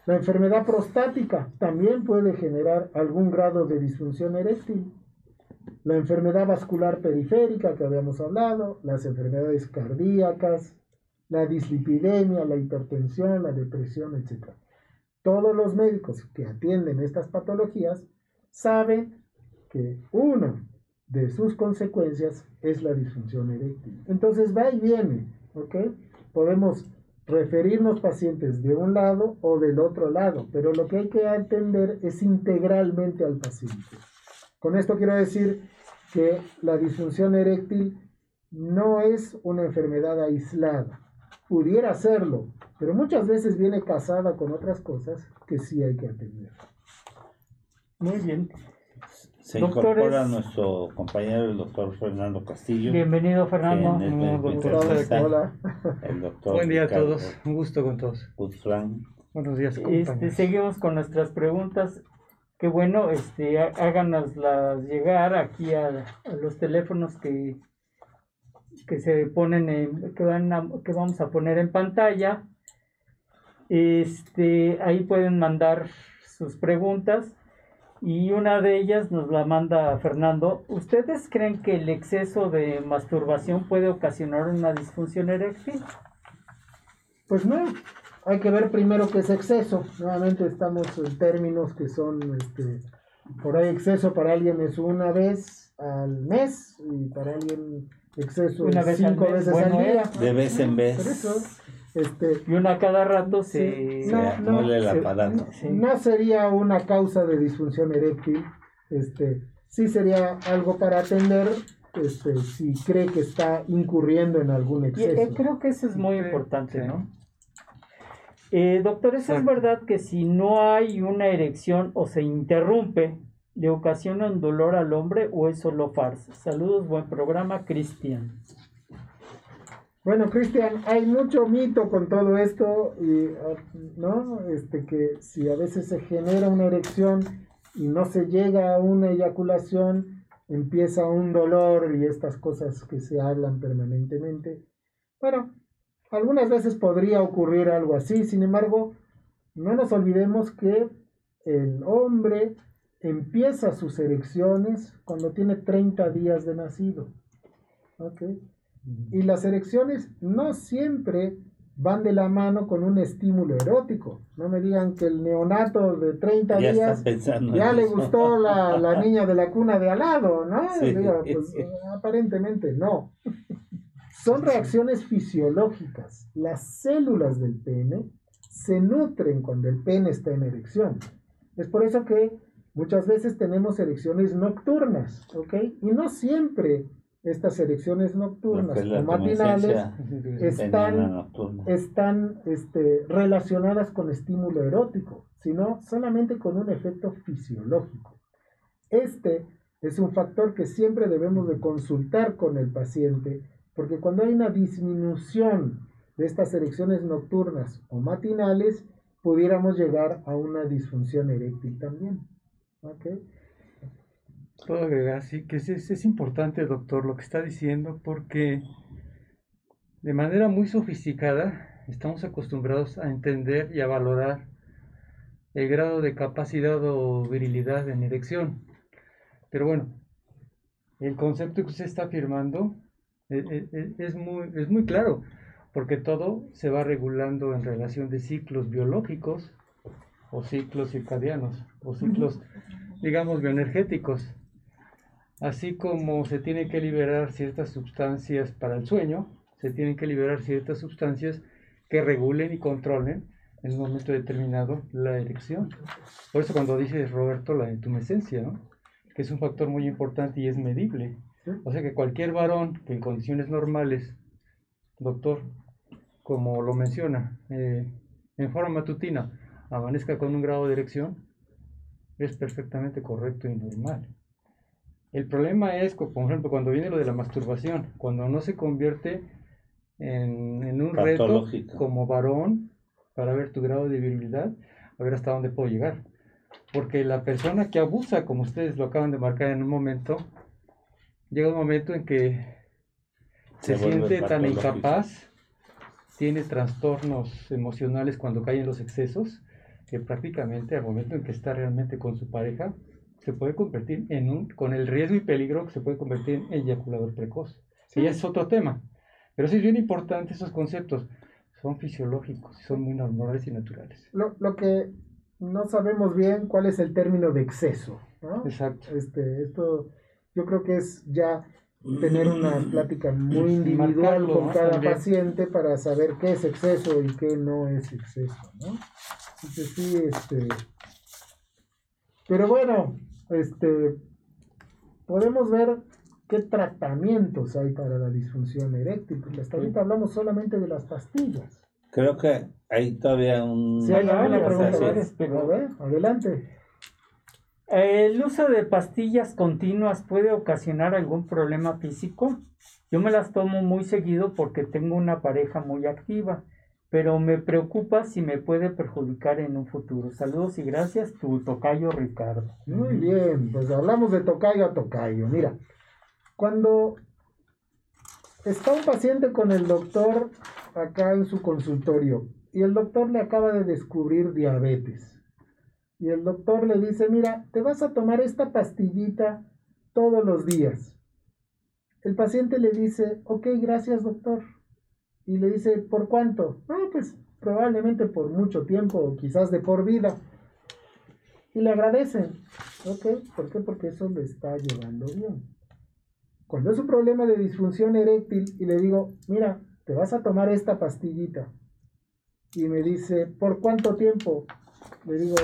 La enfermedad prostática también puede generar algún grado de disfunción eréctil. La enfermedad vascular periférica que habíamos hablado, las enfermedades cardíacas, la dislipidemia, la hipertensión, la depresión, etc. Todos los médicos que atienden estas patologías saben que uno, de sus consecuencias es la disfunción eréctil. Entonces va y viene, ¿ok? Podemos referirnos pacientes de un lado o del otro lado, pero lo que hay que atender es integralmente al paciente. Con esto quiero decir que la disfunción eréctil no es una enfermedad aislada. Pudiera serlo, pero muchas veces viene casada con otras cosas que sí hay que atender. Muy bien. Se Doctores. incorpora nuestro compañero, el doctor Fernando Castillo. Bienvenido, Fernando. Es Muy el buen doctor. El doctor Buen día a Ricardo todos, un gusto con todos. Buenos días, Este, compañeros. seguimos con nuestras preguntas. Qué bueno, este, há- háganoslas llegar aquí a, a los teléfonos que, que se ponen en, que van a- que vamos a poner en pantalla. Este, ahí pueden mandar sus preguntas y una de ellas nos la manda Fernando. ¿Ustedes creen que el exceso de masturbación puede ocasionar una disfunción eréctil? Pues no, hay que ver primero qué es exceso. Nuevamente estamos en términos que son, este, por ahí exceso para alguien es una vez al mes y para alguien exceso Una es vez al cinco mes, veces bueno, al día. De vez en Por vez eso, este, Y una cada rato se... Sí, no, no, muele el se-. Sí. no sería una causa de disfunción eréctil, este, sí sería algo para atender este, si cree que está incurriendo en algún Y, exceso. eh, creo que eso es muy Sí, importante, sí. ¿no? Eh, doctor, ¿eso es verdad que si no hay una erección o se interrumpe, le ocasiona un dolor al hombre o es solo farsa? Saludos, buen programa, Cristian. Bueno, Cristian, hay mucho mito con todo esto, y, ah, ¿no? Este, que si a veces se genera una erección y no se llega a una eyaculación, empieza un dolor y estas cosas que se hablan permanentemente. Bueno, algunas veces podría ocurrir algo así, sin embargo, no nos olvidemos que el hombre empieza sus erecciones cuando tiene 30 días de nacido. ¿ok? Y las erecciones no siempre van de la mano con un estímulo erótico. No me digan que el neonato de 30 Ya días ya le gustó la, la niña de la cuna de al lado, ¿no? Sí. Digo, pues, aparentemente no. Son reacciones fisiológicas. Las células del pene se nutren cuando el pene está en erección. Es por eso que muchas veces tenemos erecciones nocturnas, ¿ok? Y no siempre estas erecciones nocturnas o matinales están están este, relacionadas con estímulo erótico, sino solamente con un efecto fisiológico. Este es un factor que siempre debemos de consultar con el paciente, porque cuando hay una disminución de estas erecciones nocturnas o matinales, pudiéramos llegar a una disfunción eréctil también. ¿ok? Puedo agregar, sí, que es, es, importante, doctor, lo que está diciendo, porque de manera muy sofisticada estamos acostumbrados a entender y a valorar el grado de capacidad o virilidad en erección. Pero bueno, el concepto que usted está afirmando e- e- e- es muy, es muy claro, porque todo se va regulando en relación de ciclos biológicos o ciclos circadianos o ciclos, digamos, bioenergéticos. Así como se tienen que liberar ciertas sustancias para el sueño, se tienen que liberar ciertas sustancias que regulen y controlen en un momento determinado la erección. Por eso cuando dices, Roberto, la intumescencia, ¿no? que es un factor muy importante y es medible. O sea que cualquier varón que en condiciones normales, doctor, como lo menciona, eh, en forma matutina, amanezca con un grado de erección, es perfectamente correcto y normal. El problema es, por ejemplo, cuando viene lo de la masturbación, cuando no se convierte en, en un reto como varón para ver tu grado de virilidad, a ver hasta dónde puedo llegar. Porque la persona que abusa, como ustedes lo acaban de marcar en un momento, llega un momento en que se, Se siente tan incapaz, tiene trastornos emocionales cuando caen los excesos, que prácticamente al momento en que está realmente con su pareja, se puede convertir en un, con el riesgo y peligro que se puede convertir en eyaculador precoz. Y es otro tema. Pero sí es bien importante esos conceptos. Son fisiológicos, son muy normales y naturales. Lo, lo que no sabemos bien cuál es el término de exceso. ¿no? Exacto. Este, esto yo creo que es ya tener una plática muy individual Marcarlo, con cada También. paciente para saber qué es exceso y qué no es exceso, ¿no? Entonces sí, este... Pero bueno, este... Podemos ver qué tratamientos hay para la disfunción eréctil, porque hasta ahorita hablamos solamente de las pastillas. Creo que hay todavía un... Si hay varias, pregunta, A ver, adelante. ¿El uso de pastillas continuas puede ocasionar algún problema físico? Yo me las tomo muy seguido porque tengo una pareja muy activa, pero me preocupa si me puede perjudicar en un futuro. Saludos y gracias, tu tocayo Ricardo. Muy bien, pues hablamos de tocayo a tocayo. Mira, cuando está un paciente con el doctor acá en su consultorio y el doctor le acaba de descubrir diabetes y el doctor le dice, mira, te vas a tomar esta pastillita todos los días. El paciente le dice, ok, gracias doctor. Y le dice, ¿por cuánto? No, pues probablemente por mucho tiempo quizás de por vida. Y le agradecen. Ok, ¿por qué? Porque eso le está llevando bien. Cuando es un problema de disfunción eréctil y le digo, mira, te vas a tomar esta pastillita. Y me dice, ¿por cuánto tiempo? Le digo,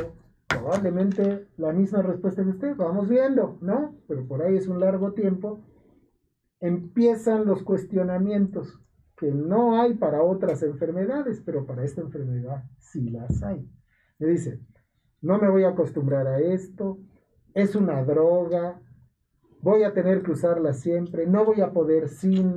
probablemente la misma respuesta de usted, vamos viendo, ¿no? Pero por ahí es un largo tiempo. Empiezan los cuestionamientos que no hay para otras enfermedades, pero para esta enfermedad sí las hay. Me dice, no me voy a acostumbrar a esto, es una droga, voy a tener que usarla siempre, no voy a poder sin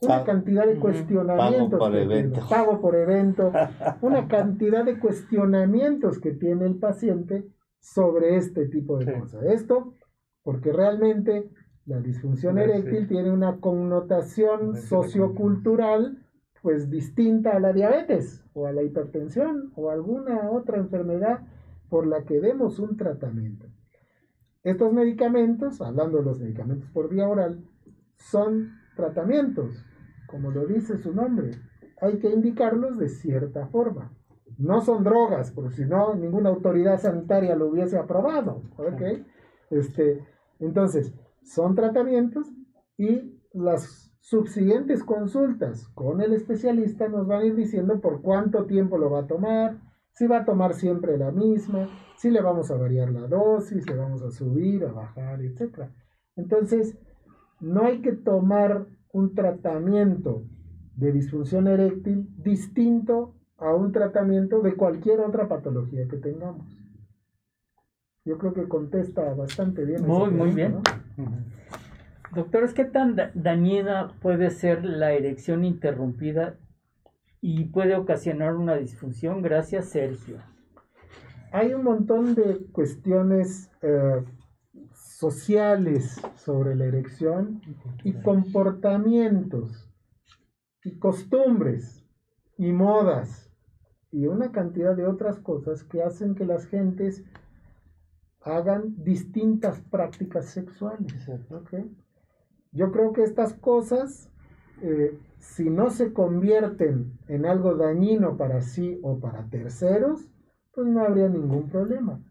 una Pago- cantidad de cuestionamientos Pago por que tiene. evento. pago por evento, una cantidad de cuestionamientos que tiene el paciente sobre este tipo de Sí. cosas. Esto porque realmente la disfunción Sí. eréctil tiene una connotación sociocultural pues distinta a la diabetes o a la hipertensión o alguna otra enfermedad por la que demos un tratamiento. Estos medicamentos, hablando de los medicamentos por vía oral, son tratamientos, como lo dice su nombre. Hay que indicarlos de cierta forma. No son drogas, porque si no, ninguna autoridad sanitaria lo hubiese aprobado. ¿ok? Este, entonces, son tratamientos y las subsiguientes consultas con el especialista nos van a ir diciendo por cuánto tiempo lo va a tomar, si va a tomar siempre la misma, si le vamos a variar la dosis, le vamos a subir, a bajar, etc. Entonces, no hay que tomar un tratamiento de disfunción eréctil distinto a un tratamiento de cualquier otra patología que tengamos. Yo creo que contesta bastante bien. Muy, muy bien. ¿no? Doctores, ¿qué tan da- dañina puede ser la erección interrumpida y puede ocasionar una disfunción? Gracias, Sergio. Hay un montón de cuestiones eh, sociales sobre la erección y comportamientos y costumbres y modas y una cantidad de otras cosas que hacen que las gentes hagan distintas prácticas sexuales. Yo creo que estas cosas, eh, si no se convierten en algo dañino para sí o para terceros, pues no habría ningún problema.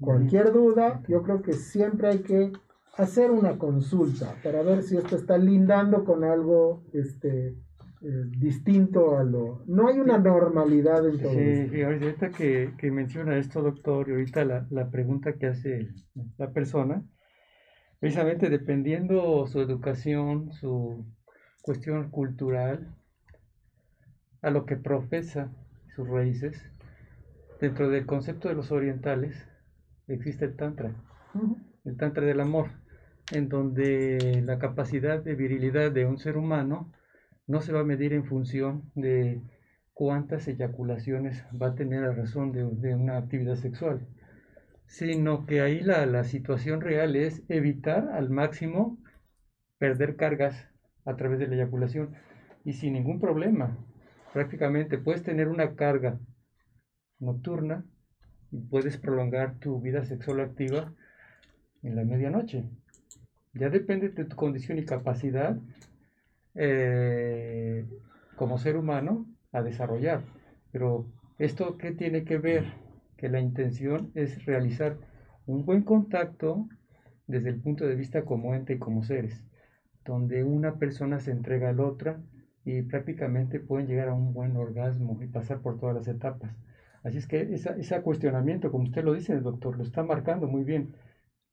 Cualquier duda, yo creo que siempre hay que hacer una consulta para ver si esto está lindando con algo este, eh, distinto a lo... No hay una normalidad en todo Sí, esto. y ahorita que, que menciona esto, doctor, y ahorita la, la pregunta que hace la persona, precisamente dependiendo su educación, su cuestión cultural, a lo que profesa sus raíces, dentro del concepto de los orientales existe el tantra, el tantra del amor, en donde la capacidad de virilidad de un ser humano no se va a medir en función de cuántas eyaculaciones va a tener a razón de, una actividad sexual, sino que ahí la, la situación real es evitar al máximo perder cargas a través de la eyaculación y sin ningún problema. Prácticamente puedes tener una carga nocturna y puedes prolongar tu vida sexual activa en la medianoche. Ya depende de tu condición y capacidad eh, como ser humano a desarrollar. Pero esto qué tiene que ver? Que la intención es realizar un buen contacto desde el punto de vista como ente y como seres, donde una persona se entrega a la otra y prácticamente pueden llegar a un buen orgasmo y pasar por todas las etapas. Así es que ese cuestionamiento, como usted lo dice, doctor, lo está marcando muy bien.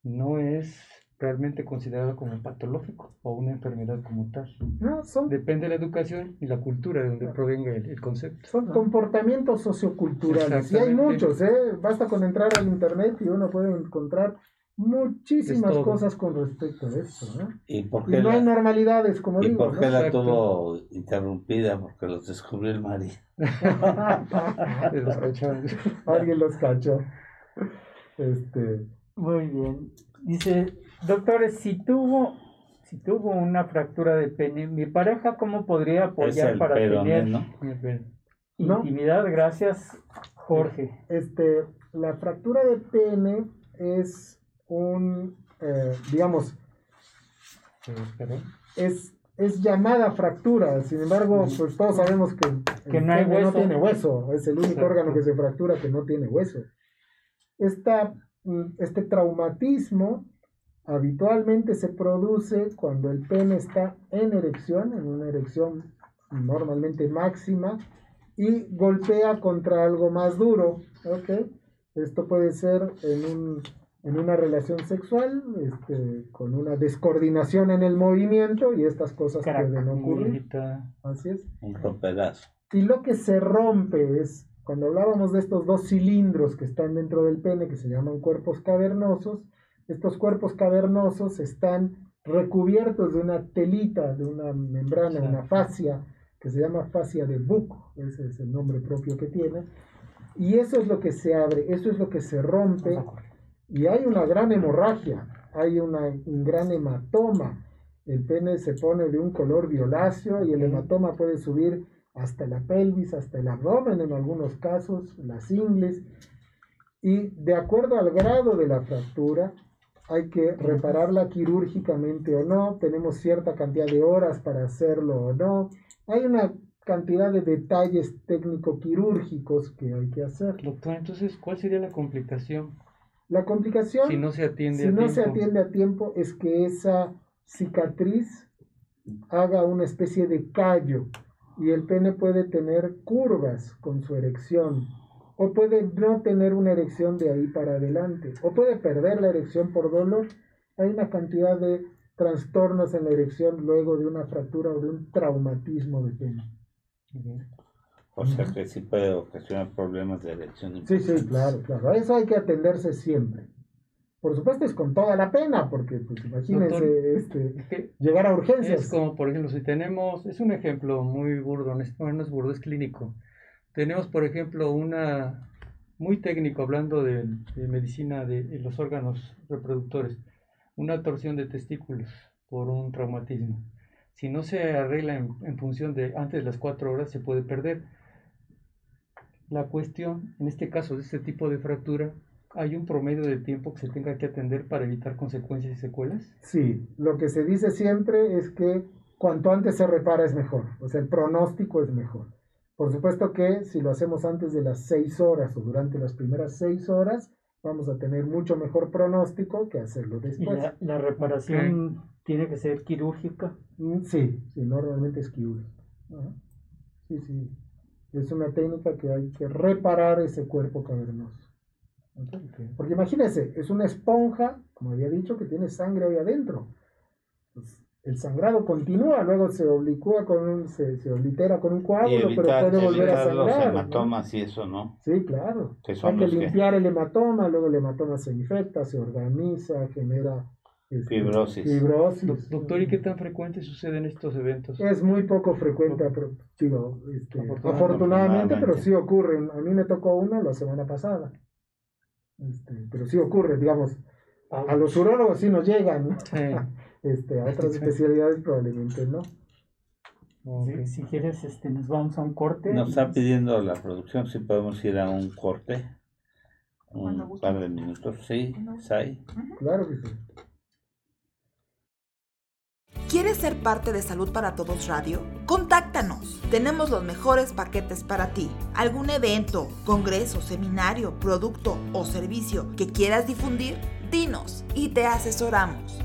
No es realmente considerado como patológico o una enfermedad como tal. No, son, Depende de la educación y la cultura de donde provenga el, concepto. Son comportamientos socioculturales. Y hay muchos, ¿eh? Basta con entrar al internet y uno puede encontrar muchísimas cosas con respecto a eso. ¿Y, por no hay normalidades, como ¿y digo. ¿Por qué la tuvo interrumpida? Porque los descubrió el marido. Alguien los cachó. Este. Muy bien. Dice, doctores, si tuvo, si tuvo una fractura de pene, mi pareja, ¿cómo podría apoyar para tener intimidad? Gracias, Jorge. Este, la fractura de pene es un, eh, digamos, es, es llamada fractura, sin embargo, pues todos sabemos que, que no, hay hueso. no tiene hueso, es el único órgano que se fractura que no tiene hueso. Esta Mm, este traumatismo habitualmente se produce cuando el pene está en erección, en una erección normalmente máxima, y golpea contra algo más duro. Esto puede ser en, una relación sexual, este, con una descoordinación en el movimiento, y estas cosas pueden ocurrir. Así es. Un rompedazo. Y lo que se rompe es cuando hablábamos de estos dos cilindros que están dentro del pene, que se llaman cuerpos cavernosos, estos cuerpos cavernosos están recubiertos de una telita, de una membrana, una fascia, que se llama fascia de Buck, ese es el nombre propio que tiene, y eso es lo que se abre, eso es lo que se rompe, y hay una gran hemorragia, hay una, un gran hematoma, el pene se pone de un color violáceo y el hematoma puede subir hasta la pelvis, hasta el abdomen en algunos casos, las ingles, y de acuerdo al grado de la fractura, hay que repararla quirúrgicamente o no, tenemos cierta cantidad de horas para hacerlo o no, hay una cantidad de detalles técnico-quirúrgicos que hay que hacer. Doctor, entonces, ¿cuál sería la complicación? La complicación, si no se atiende, si a, no tiempo. Se atiende a tiempo, es que esa cicatriz haga una especie de callo y el pene puede tener curvas con su erección o puede no tener una erección de ahí para adelante o puede perder la erección por dolor. Hay una cantidad de trastornos en la erección luego de una fractura o de un traumatismo de pene. O sea que sí puede ocasionar problemas de erección. Sí, sí, claro, claro. A eso hay que atenderse siempre. Por supuesto es con toda la pena, porque pues imagínense este, llegar a urgencias. Es como, por ejemplo, si tenemos, es un ejemplo muy burdo, no es burdo, es clínico. Tenemos, por ejemplo, una, muy técnico, hablando de, medicina de, los órganos reproductores, una torsión de testículos por un traumatismo. Si no se arregla en, en función de antes de las cuatro horas, se puede perder. La cuestión, en este caso, de este tipo de fractura, ¿Hay un promedio de tiempo que se tenga que atender para evitar consecuencias y secuelas? Sí, lo que se dice siempre es que cuanto antes se repara es mejor, o sea, el pronóstico es mejor. Por supuesto que si lo hacemos antes de las seis horas o durante las primeras seis horas, vamos a tener mucho mejor pronóstico que hacerlo después. ¿Y la, reparación tiene que ser quirúrgica? Mm, sí, sí, normalmente es quirúrgica. Sí, sí. Es una técnica que hay que reparar ese cuerpo cavernoso. Porque imagínense, es una esponja, como había dicho, que tiene sangre ahí adentro. Pues, el sangrado continúa, luego se oblicúa con un, se, se oblitera con un coágulo, pero puede volver a sangrar. los hematomas y eso, ¿no? Sí, claro. Hay que limpiar el hematoma, luego el hematoma se infecta, se organiza, genera este, fibrosis. fibrosis. Doctor, ¿y qué tan frecuente suceden estos eventos? Es muy poco frecuente, digo, este, afortunadamente, afortunadamente, pero sí ocurren. A mí me tocó uno la semana pasada. Este, pero sí ocurre, digamos. A, los urólogos sí nos llegan. este, a otras especialidades probablemente no. Si, quieres, este, nos vamos a un corte. Nos está pidiendo la producción si podemos ir a un corte. Un par de minutos. Sí, Claro que sí. ¿Quieres ser parte de Salud para Todos Radio? Contáctanos. Tenemos los mejores paquetes para ti. ¿Algún evento, congreso, seminario, producto o servicio que quieras difundir? Dinos y te asesoramos.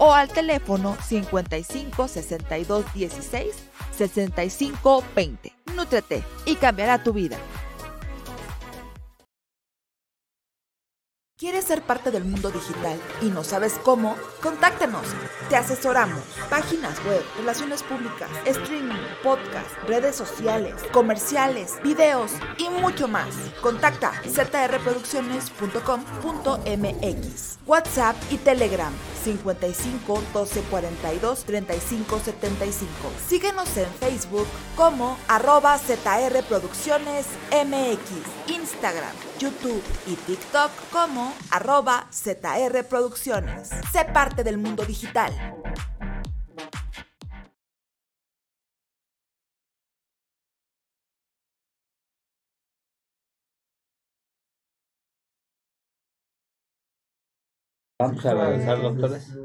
o al teléfono 55 62 16 65 20. Nútrete y cambiará tu vida. ¿Quieres ser parte del mundo digital y no sabes cómo? Contáctanos, te asesoramos. Páginas web, relaciones públicas, streaming, podcast, redes sociales, comerciales, videos y mucho más. Contacta zrproducciones.com.mx, WhatsApp y Telegram 55 12 42 35 75. Síguenos en Facebook como arroba ZR Producciones MX, Instagram, YouTube y TikTok como arroba ZR Producciones. Sé parte del mundo digital. Vamos a regresar, doctores.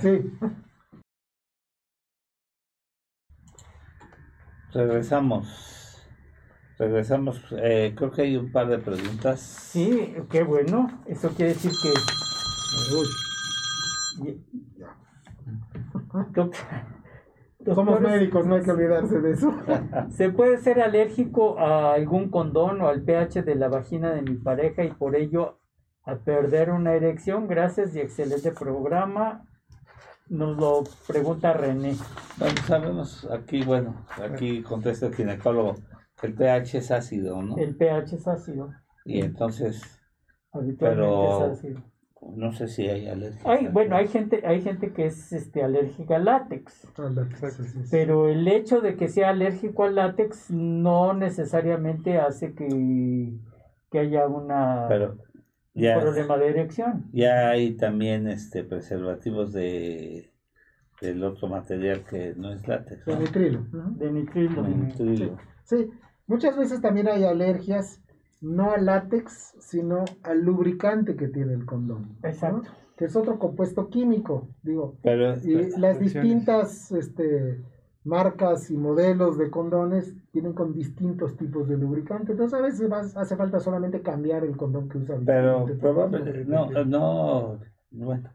Sí. Regresamos. Regresamos. Eh, creo que hay un par de preguntas. Sí, qué bueno. Eso quiere decir que... Somos médicos, no hay que olvidarse de eso. ¿Se puede ser alérgico a algún condón o al pH de la vagina de mi pareja y por ello a perder una erección? Gracias y excelente programa. Nos lo pregunta René. Bueno, sabemos, aquí, bueno, aquí contesta el ginecólogo, el pH es ácido, ¿no? El pH es ácido. Y entonces, Habitualmente Pero- es ácido. no sé si hay alergia. Hay, bueno, hay gente, hay gente que es este, alérgica al látex. Ah. Pero el hecho de que sea alérgico al látex no necesariamente hace que, que haya una, Pero ya, problema de erección. ya hay también este preservativos de del otro material que no es látex, De ¿no? nitrilo. De nitrilo. Nitrilo. Sí, muchas veces también hay alergias, no al látex, sino al lubricante que tiene el condón. ¿no? Exacto. Que es otro compuesto químico, digo. Pero Y las distintas este, marcas y modelos de condones vienen con distintos tipos de lubricante. Entonces a veces vas- hace falta solamente cambiar el condón que usa. pero habitualmente. probablemente no, no, bueno,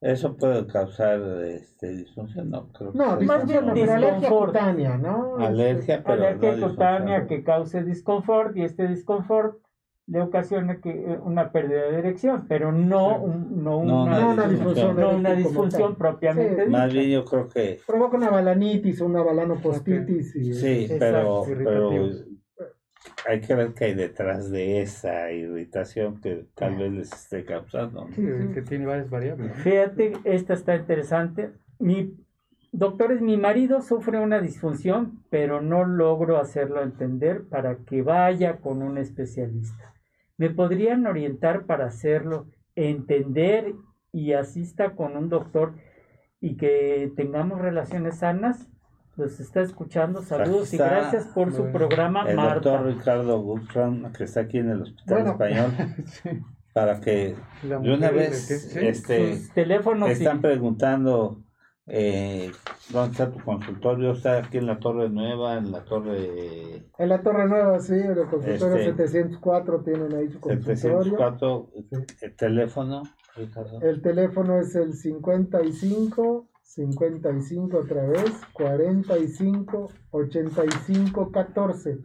eso puede causar este disfunción, no creo. que No, sea Más bien alergia cutánea, ¿no? alergia, pero Alergia no cutánea que cause disconfort y este disconfort le ocasiona que eh, una pérdida de erección, pero no, un- no No, una, No una disfunción. no una disfunción propiamente Sí. Más dicha. bien yo creo que Provoca una balanitis o una balanopostitis. Y, sí, pero, pero hay que ver qué hay detrás de esa irritación que tal vez les esté causando. ¿no? Sí, que tiene varias variables. Fíjate, esta está interesante. Mi doctores, mi marido sufre una disfunción, pero no logro hacerlo entender para que vaya con un especialista. ¿Me podrían orientar para hacerlo entender y asista con un doctor y que tengamos relaciones sanas? los está escuchando. Saludos y gracias por su programa, El Marta. doctor Ricardo Gutron, que está aquí en el Hospital Bueno. Español, Sí, para que de una vez este, teléfonos y- están preguntando eh, dónde está tu consultorio. Está aquí en la Torre Nueva, en la Torre En la Torre Nueva, sí, en el consultorio Este, 704 tienen ahí su consultorio. 704, Sí. el teléfono, Ricardo. El teléfono es el 55 55 otra vez 45 85 14.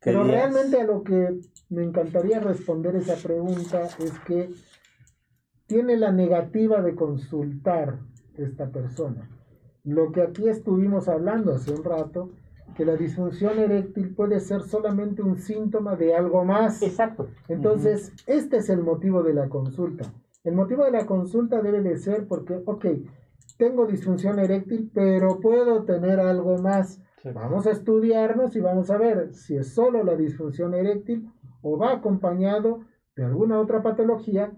Pero días? realmente a lo que me encantaría responder esa pregunta es que tiene la negativa de consultar esta persona. Lo que aquí estuvimos hablando hace un rato, que la disfunción eréctil puede ser solamente un síntoma de algo más. Exacto. Entonces, este es el motivo de la consulta. El motivo de la consulta debe de ser porque, ok, tengo disfunción eréctil, pero puedo tener algo más. sí. Vamos a estudiarnos y vamos a ver si es solo la disfunción eréctil o va acompañado de alguna otra patología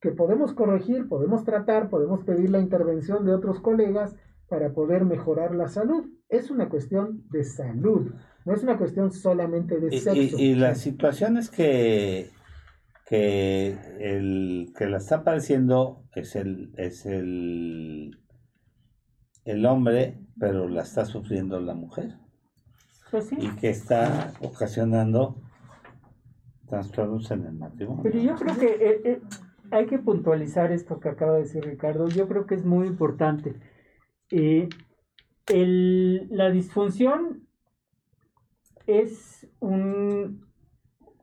que podemos corregir, podemos tratar, podemos pedir la intervención de otros colegas para poder mejorar la salud. Es una cuestión de salud, no es una cuestión solamente de Y, sexo. y, y las situaciones que, que el que la está padeciendo es el, es el, el hombre, pero la está sufriendo la mujer. Pues sí. Y que está ocasionando trastornos en el matrimonio. Pero yo creo que eh, eh, hay que puntualizar esto que acaba de decir Ricardo. Yo creo que es muy importante. Eh, el- la disfunción es un,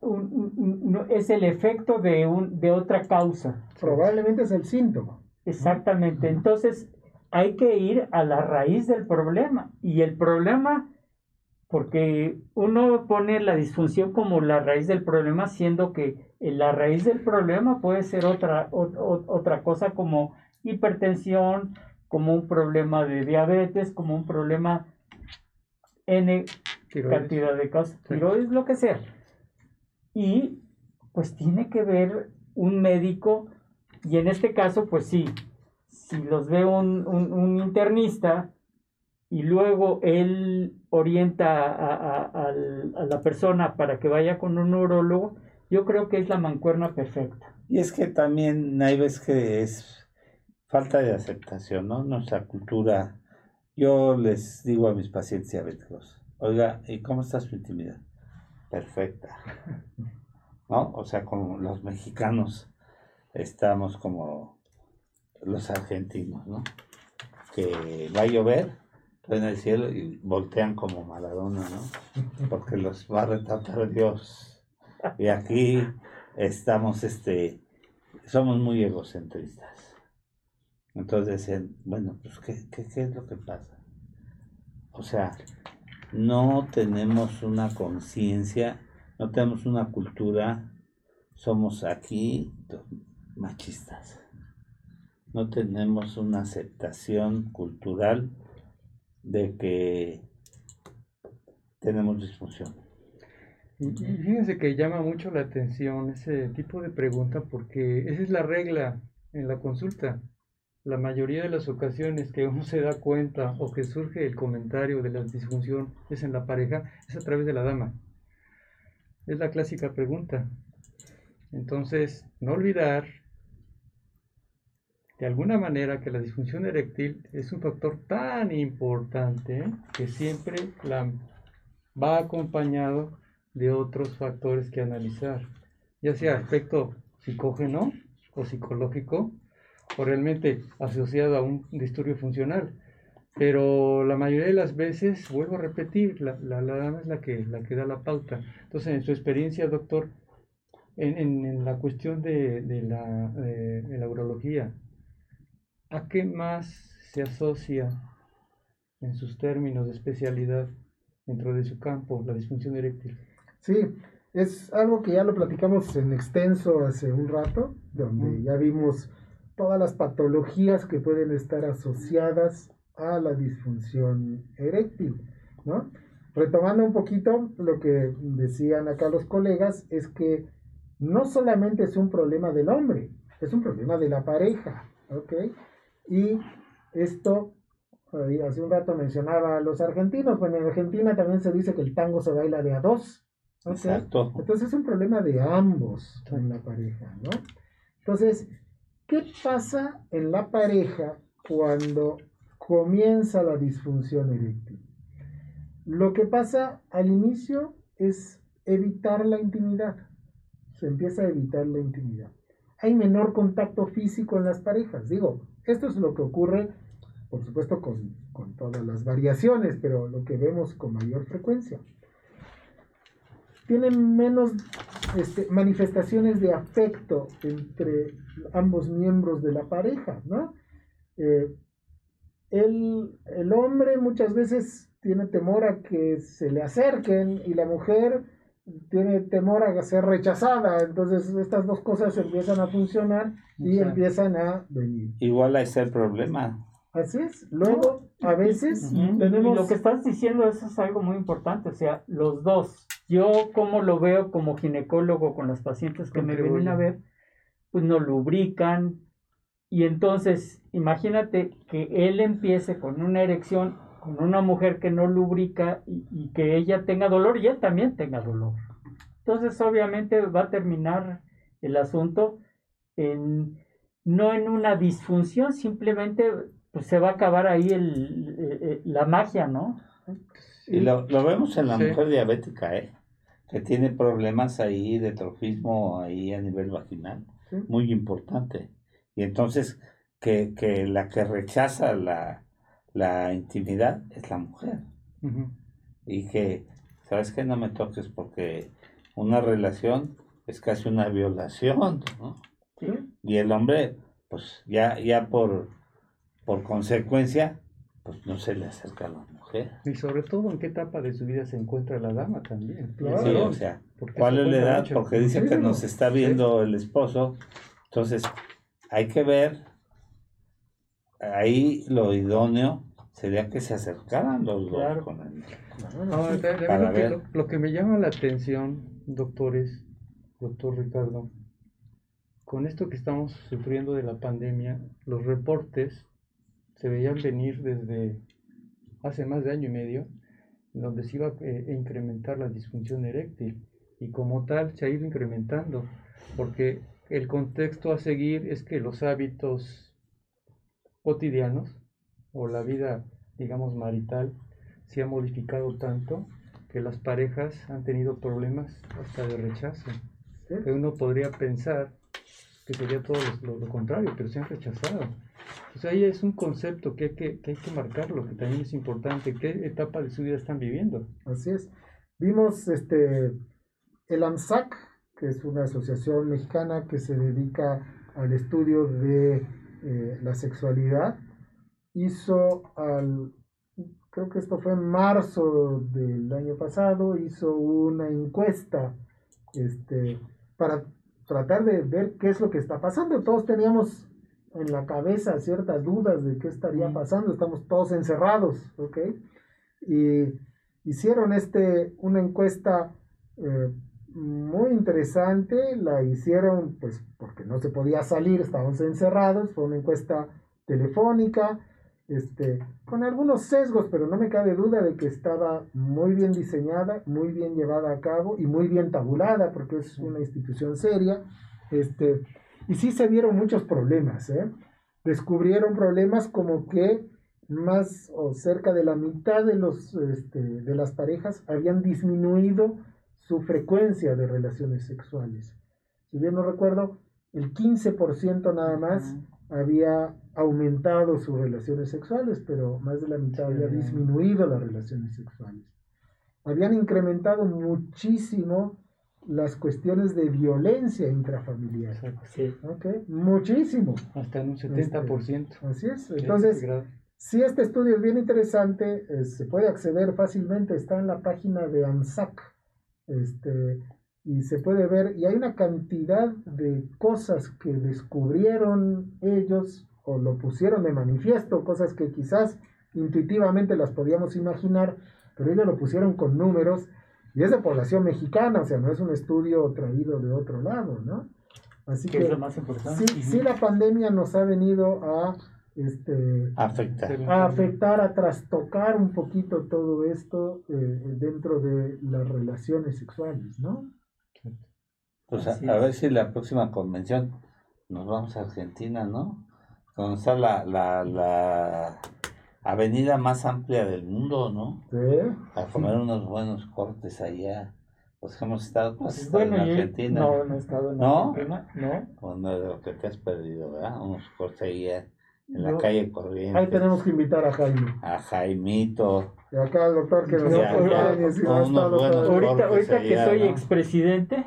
un- un- un- no, es el efecto de, un, de otra causa. Probablemente es el síntoma. Exactamente. Entonces hay que ir a la raíz del problema. Y el problema, porque uno pone la disfunción como la raíz del problema, siendo que la raíz del problema puede ser otra, o- o- otra cosa como hipertensión, como un problema de diabetes, como un problema N Tiroides. cantidad de casos, Sí. tiroides, lo que sea. Y pues tiene que ver un médico, y en este caso, pues sí, si los ve un, un- un internista y luego él orienta a, la persona para que vaya con un neurólogo, yo creo que es la mancuerna perfecta. Y es que también hay veces que es falta de aceptación, ¿no? Nuestra cultura. Yo les digo a mis pacientes diabéticos, oiga, ¿y cómo está su intimidad? Perfecta. ¿No? O sea, como los mexicanos estamos como los argentinos, ¿no? Que va a llover, ven el cielo y voltean como Maradona, ¿no? Porque los va a retratar Dios. Y aquí estamos, este, somos muy egocentristas. Entonces bueno, pues ¿qué, qué, qué es lo que pasa? O sea, no tenemos una conciencia, no tenemos una cultura, somos aquí machistas. No tenemos una aceptación cultural de que tenemos disfunción. Y, fíjense que llama mucho la atención ese tipo de pregunta porque esa es la regla en la consulta. La mayoría de las ocasiones que uno se da cuenta o que surge el comentario de la disfunción es en la pareja, es a través de la dama. Es la clásica pregunta. Entonces, no olvidar de alguna manera que la disfunción eréctil es un factor tan importante que siempre la va acompañado de otros factores que analizar, ya sea aspecto psicógeno o psicológico o realmente asociado a un disturbio funcional. Pero la mayoría de las veces, vuelvo a repetir, la, la, la dama es la que, la que da la pauta. Entonces, en su experiencia, doctor, en, en, la cuestión de, de la, de la urología, ¿a qué más se asocia en sus términos de especialidad dentro de su campo la disfunción eréctil? Sí, es algo que ya lo platicamos en extenso hace un rato, donde ya vimos todas las patologías que pueden estar asociadas a la disfunción eréctil, ¿no? Retomando un poquito lo que decían acá los colegas, es que no solamente es un problema del hombre, es un problema de la pareja, ¿ok? Y esto hace un rato mencionaba a los argentinos, bueno, en Argentina también se dice que el tango se baila de a dos. ¿ok? Exacto. Entonces es un problema de ambos en la pareja, ¿no? Entonces, ¿qué pasa en la pareja cuando comienza la disfunción eréctil? Lo que pasa al inicio es evitar la intimidad. Se empieza a evitar la intimidad. Hay menor contacto físico en las parejas. Digo, esto es lo que ocurre, por supuesto, con, con todas las variaciones, pero lo que vemos con mayor frecuencia tienen menos este, manifestaciones de afecto entre ambos miembros de la pareja, ¿no? Eh, el, el hombre muchas veces tiene temor a que se le acerquen y la mujer tiene temor a ser rechazada, entonces estas dos cosas empiezan a funcionar y Exacto. empiezan a venir. Igual está el problema. Así es. Luego, a veces Y- y tenemos... lo que estás diciendo eso es algo muy importante, o sea, los dos. Yo como lo veo como ginecólogo con las pacientes que me Contribuye. vienen a ver, pues no lubrican y entonces imagínate que él empiece con una erección con una mujer que no lubrica y, y que ella tenga dolor y él también tenga dolor. Entonces obviamente va a terminar el asunto en no en una disfunción, simplemente pues se va a acabar ahí el, la magia, ¿no? Y lo, lo vemos en la Sí. mujer diabética, ¿eh? Que tiene problemas ahí de trofismo ahí a nivel vaginal. Sí. Muy importante. Y entonces, que, que la que rechaza la, la intimidad es la mujer. Y que, ¿sabes qué? No me toques porque una relación es casi una violación, ¿no? ¿sí? Y el hombre, pues ya, ya por, por consecuencia, pues no se le acerca a la mujer. Y sobre todo en qué etapa de su vida se encuentra la dama también. Claro. Sí, o sea, ¿cuál es la edad? mucho. Porque dice que nos está viendo el esposo. Entonces, hay que ver, ahí lo idóneo sería que se acercaran los dos Claro. con Para lo, que, ver. lo- lo que me llama la atención, doctores, doctor Ricardo, con esto que estamos sufriendo de la pandemia, los reportes se veían venir desde hace más de año y medio, en donde se iba eh, a incrementar la disfunción eréctil y como tal se ha ido incrementando, porque el contexto a seguir es que los hábitos cotidianos o la vida, digamos, marital se ha modificado tanto que las parejas han tenido problemas hasta de rechazo. Que uno podría pensar que sería todo lo, lo- lo contrario, pero se han rechazado. O sea, ahí es un concepto que hay que, que hay que marcarlo, que también es importante. ¿Qué etapa de su vida están viviendo? Así es. Vimos este el AMSAC, que es una asociación mexicana que se dedica al estudio de eh, la sexualidad, hizo al creo que esto fue en marzo del año pasado, hizo una encuesta este, para tratar de ver qué es lo que está pasando. Todos teníamos en la cabeza ciertas dudas de qué estaría pasando, estamos todos encerrados, ¿ok? Y hicieron este, una encuesta eh, muy interesante, la hicieron pues porque no se podía salir, estábamos encerrados, fue una encuesta telefónica, este, con algunos sesgos, pero no me cabe duda de que estaba muy bien diseñada, muy bien llevada a cabo y muy bien tabulada, porque es una institución seria. Este, y sí se vieron muchos problemas, ¿eh? Descubrieron problemas como que más o cerca de la mitad de, los, este, de las parejas habían disminuido su frecuencia de relaciones sexuales. Si bien no recuerdo, el 15% nada más había aumentado sus relaciones sexuales, pero más de la mitad había disminuido las relaciones sexuales. Habían incrementado muchísimo las cuestiones de violencia intrafamiliar. Sí. ¿ok? Muchísimo. Hasta en un 70%. Así es. Entonces, si este estudio es bien interesante, eh, se puede acceder fácilmente, está en la página de ANSAC, este, y se puede ver, y hay una cantidad de cosas que descubrieron ellos o lo pusieron de manifiesto, cosas que quizás intuitivamente las podíamos imaginar, pero ellos lo pusieron con números, y es de población mexicana, o sea, no es un estudio traído de otro lado, ¿no? Así que es lo más importante. Sí, sí, la pandemia nos ha venido a este, Afecta. a afectar, a trastocar un poquito todo esto eh, dentro de las relaciones sexuales, ¿no? Pues a, ver si la próxima convención nos vamos a Argentina, ¿no? Donde está la, la, la avenida más amplia del mundo, ¿no? Sí. A comer unos buenos cortes allá. Pues que hemos estado, ¿tú has Pues bueno, en Argentina. no, no he estado en ¿No? Argentina, no. Bueno, de lo que te has perdido, ¿verdad? Unos cortes allá en la calle Corrientes. Ahí tenemos que invitar a Jaime. A Jaimito. Y acá el doctor que nos ha. Ahorita, ahorita que allá, soy ¿no? expresidente,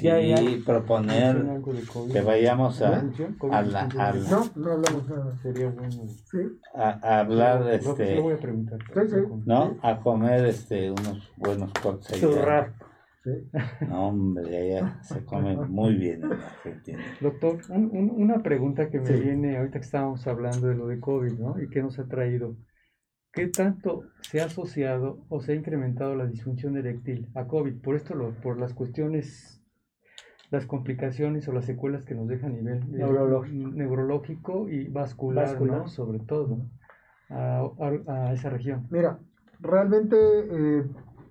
Sí, ya. proponer algo de COVID? que vayamos a, a la- al- No, no hablamos nada. Sería bueno. Sí, a, a hablar, No, este, sí lo voy a preguntar. Sí, sí. ¿no? A comer este unos buenos cortes allá. churrar. sí. No, hombre, allá se come muy bien en Argentina. Doctor, un- un- una pregunta que me Sí. viene ahorita que estábamos hablando de lo de COVID, ¿no? Y que nos ha traído. ¿Qué tanto se ha asociado o se ha incrementado la disfunción eréctil a COVID? Por esto, lo, por las cuestiones, las complicaciones o las secuelas que nos deja a nivel eh, Neurológico. neurológico y vascular, Vascular. ¿no? Sobre todo a, a- a esa región. Mira, realmente, eh,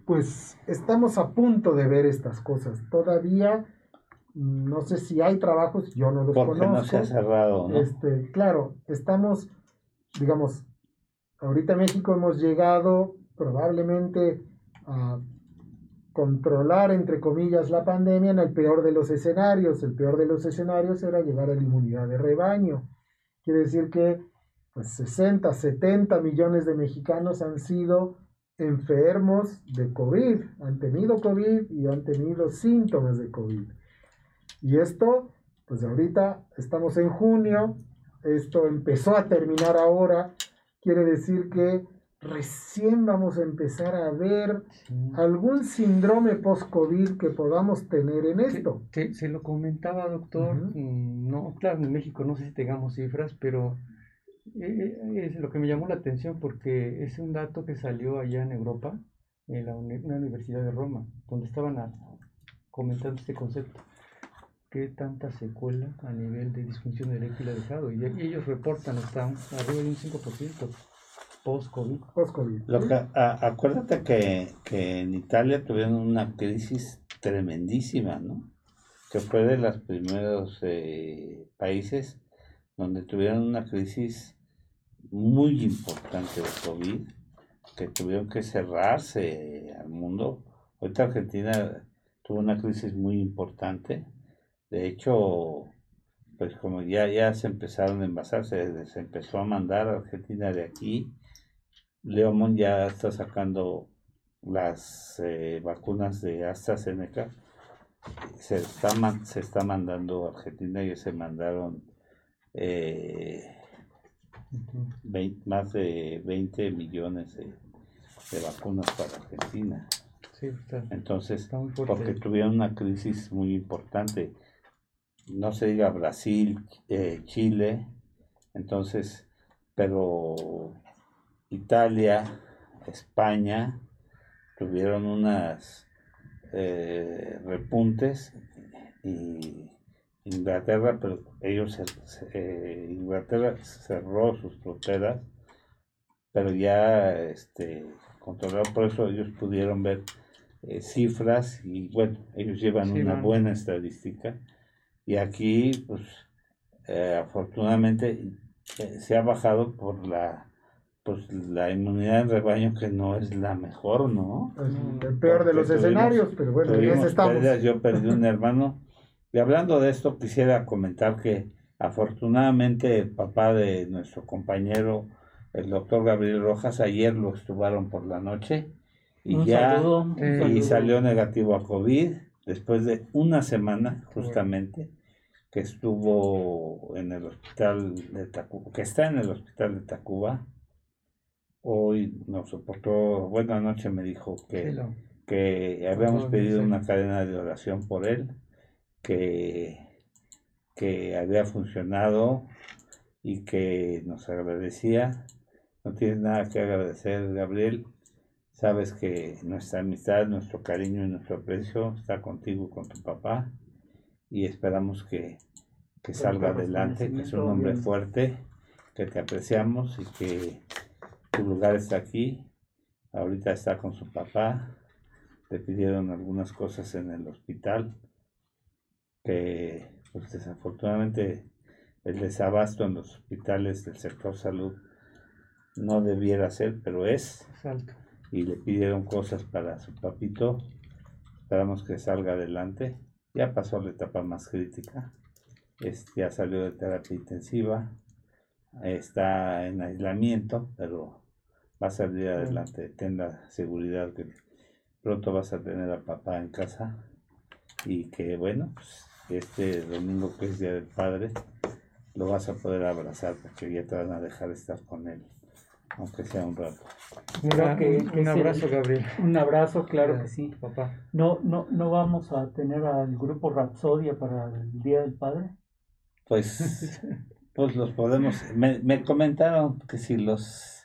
pues estamos a punto de ver estas cosas. Todavía, no sé si hay trabajos, yo no los Porque no conozco. se ha cerrado, ¿no? Este, claro, estamos, digamos, ahorita en México hemos llegado probablemente a controlar, entre comillas, la pandemia en el peor de los escenarios. El peor de los escenarios era llegar a la inmunidad de rebaño. Quiere decir que pues, 60, 70 millones de mexicanos han sido enfermos de COVID, han tenido COVID y han tenido síntomas de COVID. Y esto, pues ahorita estamos en junio, esto empezó a terminar ahora, quiere decir que recién vamos a empezar a ver algún síndrome post-COVID que podamos tener en esto. Se, se lo comentaba, doctor. Mm, No, claro, en México no sé si tengamos cifras, pero eh, eh, es lo que me llamó la atención porque es un dato que salió allá en Europa, en la una universidad de Roma, donde estaban a- comentando este concepto. ¿Qué tanta secuela a nivel de disfunción eréctil ha dejado? Y, ellos reportan hasta arriba de un 5% post-COVID. Post-COVID. Lo que, a- acuérdate que, que en Italia tuvieron una crisis tremendísima, ¿no? Que fue de los primeros eh, países donde tuvieron una crisis muy importante de COVID, que tuvieron que cerrarse al mundo. Ahorita Argentina tuvo una crisis muy importante. De hecho, pues como ya, ya se empezaron a envasar, se, se empezó a mandar a Argentina de aquí. Leomón ya está sacando las eh, vacunas de AstraZeneca. Se está, se está mandando a Argentina y se mandaron eh, más de 20 millones de, de vacunas para Argentina. Sí, está, Entonces, está porque tuvieron una crisis muy importante. No se diga Brasil, eh, Chile, entonces, pero Italia, España tuvieron unas eh, repuntes y Inglaterra, pero ellos, eh, Inglaterra cerró sus fronteras, pero ya este, controlado, por eso ellos pudieron ver eh, cifras y bueno, ellos llevan Sí, una buena estadística. Y aquí pues afortunadamente se ha bajado por la pues la inmunidad en rebaño que no es la mejor, ¿no? Es el peor de los tuvimos- escenarios, pero bueno, en ese estamos. pérdidas, yo perdí un hermano. Y hablando de esto, quisiera comentar que afortunadamente el papá de nuestro compañero, el doctor Gabriel Rojas, ayer lo estuvaron por la noche y Un ya saludo, eh, y saludo. salió negativo a COVID después de una semana justamente que estuvo en el hospital de Tacuba, que está en el hospital de Tacuba. Hoy nos soportó, bueno, anoche me dijo que que habíamos pedido una cadena de oración por él, que, que había funcionado y que nos agradecía. No tienes nada que agradecer, Gabriel. Sabes que nuestra amistad, nuestro cariño y nuestro aprecio está contigo y con tu papá y esperamos que, que salga adelante, que es un hombre fuerte que te apreciamos y que tu lugar está aquí. Ahorita está con su papá. Le pidieron algunas cosas en el hospital que pues desafortunadamente el desabasto en los hospitales del sector salud no debiera ser, pero es. Y le pidieron cosas para su papito. Esperamos que salga adelante. Ya pasó la etapa más crítica. Este, ya salió de terapia intensiva. Está en aislamiento, pero va a salir adelante. Ten la seguridad que pronto vas a tener a papá en casa. Y que bueno, pues, este domingo que es Día del Padre, lo vas a poder abrazar porque ya te van a dejar estar con él, aunque sea un rato. un abrazo, Gabriel. Un abrazo, claro que sí. Papá. No, no, no vamos a tener al grupo Rapsodia para el Día del Padre. Pues, pues los podemos. Me, me comentaron que si los,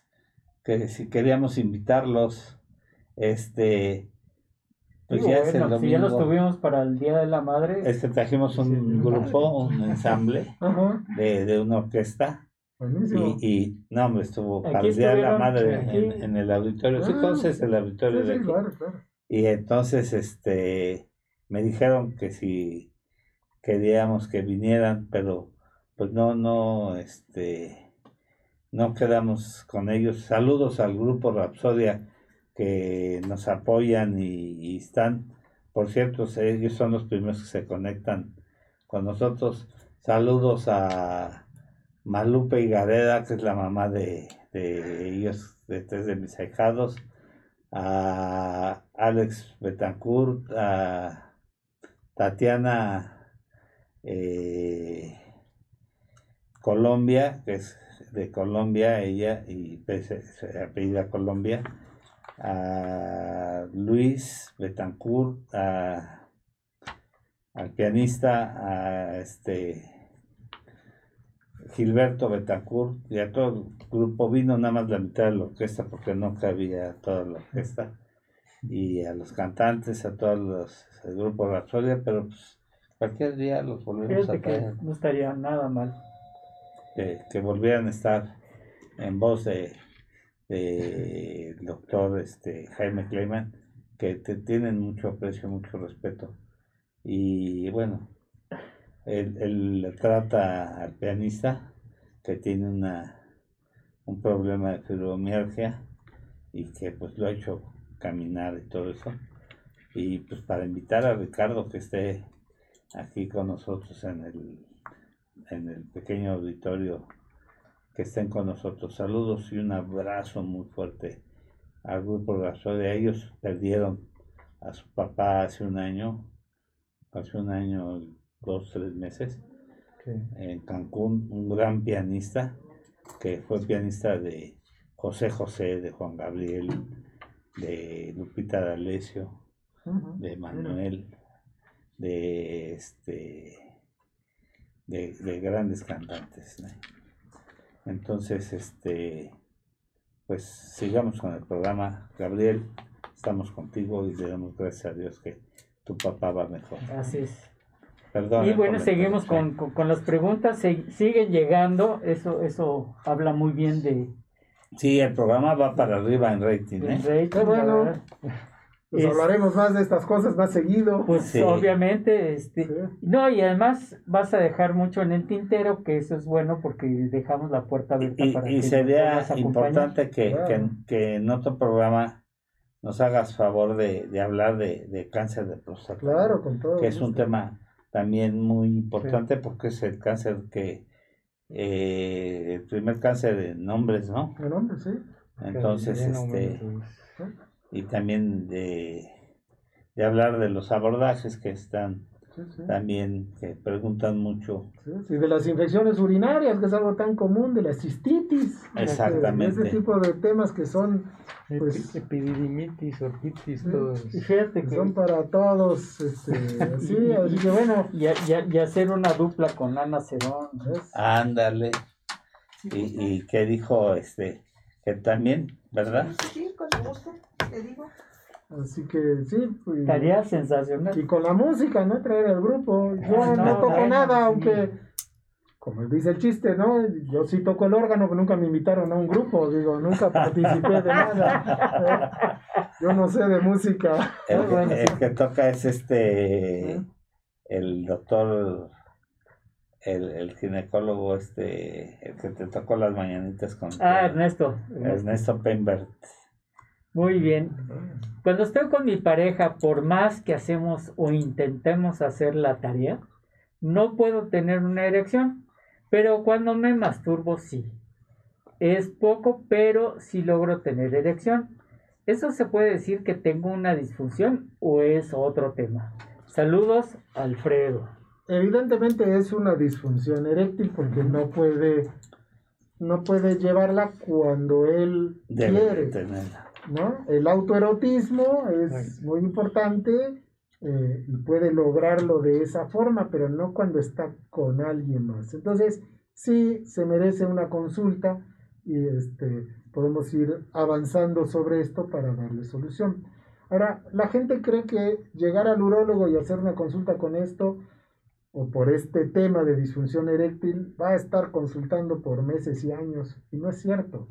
que si queríamos invitarlos, este, pues ya Si ya los tuvimos para el Día de la Madre. Este trajimos un grupo, un ensamble de, de, una orquesta. Y, y, no, hombre, estuvo para el Día de la Madre en, el auditorio. sí, entonces ah, el auditorio de aquí. Y entonces este me dijeron que si queríamos que vinieran, pero pues no, no, este, no quedamos con ellos. Saludos al grupo Rapsodia que nos apoyan y, están, por cierto, ellos son los primeros que se conectan con nosotros. Saludos a Malupe y Gareda, que es la mamá de, ellos, de tres de mis ahijados, a Alex Betancourt, a Tatiana eh, Colombia, que es de Colombia, ella, y se apellida Colombia, a Luis Betancourt, a, al pianista, a este Gilberto Betancourt y a todo el grupo vino nada más la mitad de la orquesta porque no cabía toda la orquesta y a los cantantes, a todos los el grupo Rapsodia, pero pues, cualquier día los volvemos a traer. no estaría nada mal. Que, volvieran a estar en voz de doctor este, Jaime Kleiman, que te tienen mucho aprecio, mucho respeto. Y bueno, él, trata al pianista que tiene una, un problema de fibromialgia y que pues lo ha hecho caminar y todo eso. Y pues para invitar a Ricardo que esté aquí con nosotros en el, en el pequeño auditorio que estén con nosotros. Saludos y un abrazo muy fuerte. Al grupo de Ellos perdieron a su papá hace un año, hace un año, dos, tres meses, en Cancún, un gran pianista, que fue pianista de José José, de Juan Gabriel, de Lupita D'Alessio, de Manuel, de este de, grandes cantantes. Entonces, este, pues sigamos con el programa. Gabriel, estamos contigo y le damos gracias a Dios que tu papá va mejor. Así es. Perdón, y bueno, seguimos con, con, las preguntas, siguen llegando, eso, eso habla muy bien de... Sí, el programa va para arriba en rating. ¿eh? En rating, bueno. Pues hablaremos más de estas cosas más seguido. Pues obviamente, este, no, y además vas a dejar mucho en el tintero, que eso es bueno porque dejamos la puerta abierta y, para y sería importante que, que, en otro programa nos hagas favor de, de hablar de, de, cáncer de próstata. Claro, con todo. Que es un tema también muy importante porque es el cáncer que, eh, el primer cáncer en hombres, ¿no? En hombres, sí. Entonces, este y también de, de hablar de los abordajes que están también, que preguntan mucho. y de las infecciones urinarias, que es algo tan común, de la cistitis. Exactamente. ese tipo de temas que son... Pues, Epididimitis, ortitis, todos. Fíjate que son para todos, este, así, así que bueno. Y, y, hacer una dupla con Ana Cerón. Ándale. Y, y que dijo, este, que también, ¿verdad? Sí, Así que sí, pues, estaría sensacional. Y con la música, ¿no? Traer al grupo. Yo no, toco nada, aunque como dice el chiste, ¿no? Yo sí toco el órgano, pero nunca me invitaron a un grupo, digo, nunca participé de nada. Yo no sé de música. El, el que toca es este, el doctor, el, el ginecólogo, este, el que te tocó las mañanitas con Ah, Ernesto. Ernesto Pembert. Muy bien. Cuando estoy con mi pareja, por más que hacemos o intentemos hacer la tarea, no puedo tener una erección. Pero cuando me masturbo, sí. Es poco, pero sí logro tener erección. ¿Eso se puede decir que tengo una disfunción o es otro tema? Saludos, Alfredo. Evidentemente es una disfunción eréctil porque no puede, no puede llevarla cuando él Debe quiere. tenerla. ¿No? El autoerotismo es muy importante eh, y puede lograrlo de esa forma, pero no cuando está con alguien más. Entonces, sí se merece una consulta y este, podemos ir avanzando sobre esto para darle solución. Ahora, la gente cree que llegar al urólogo y hacer una consulta con esto o por este tema de disfunción eréctil va a estar consultando por meses y años y no es cierto.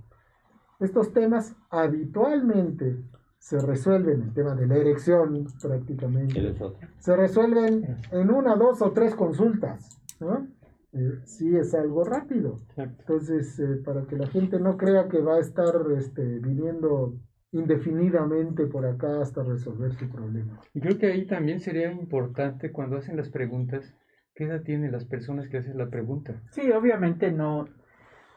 Estos temas habitualmente se resuelven, el tema de la erección prácticamente, se resuelven en una, dos o tres consultas. ¿no? Eh, sí es algo rápido. Entonces, eh, para que la gente no crea que va a estar este, viniendo indefinidamente por acá hasta resolver su problema. Y creo que ahí también sería importante cuando hacen las preguntas, ¿qué edad tienen las personas que hacen la pregunta? Sí, obviamente no,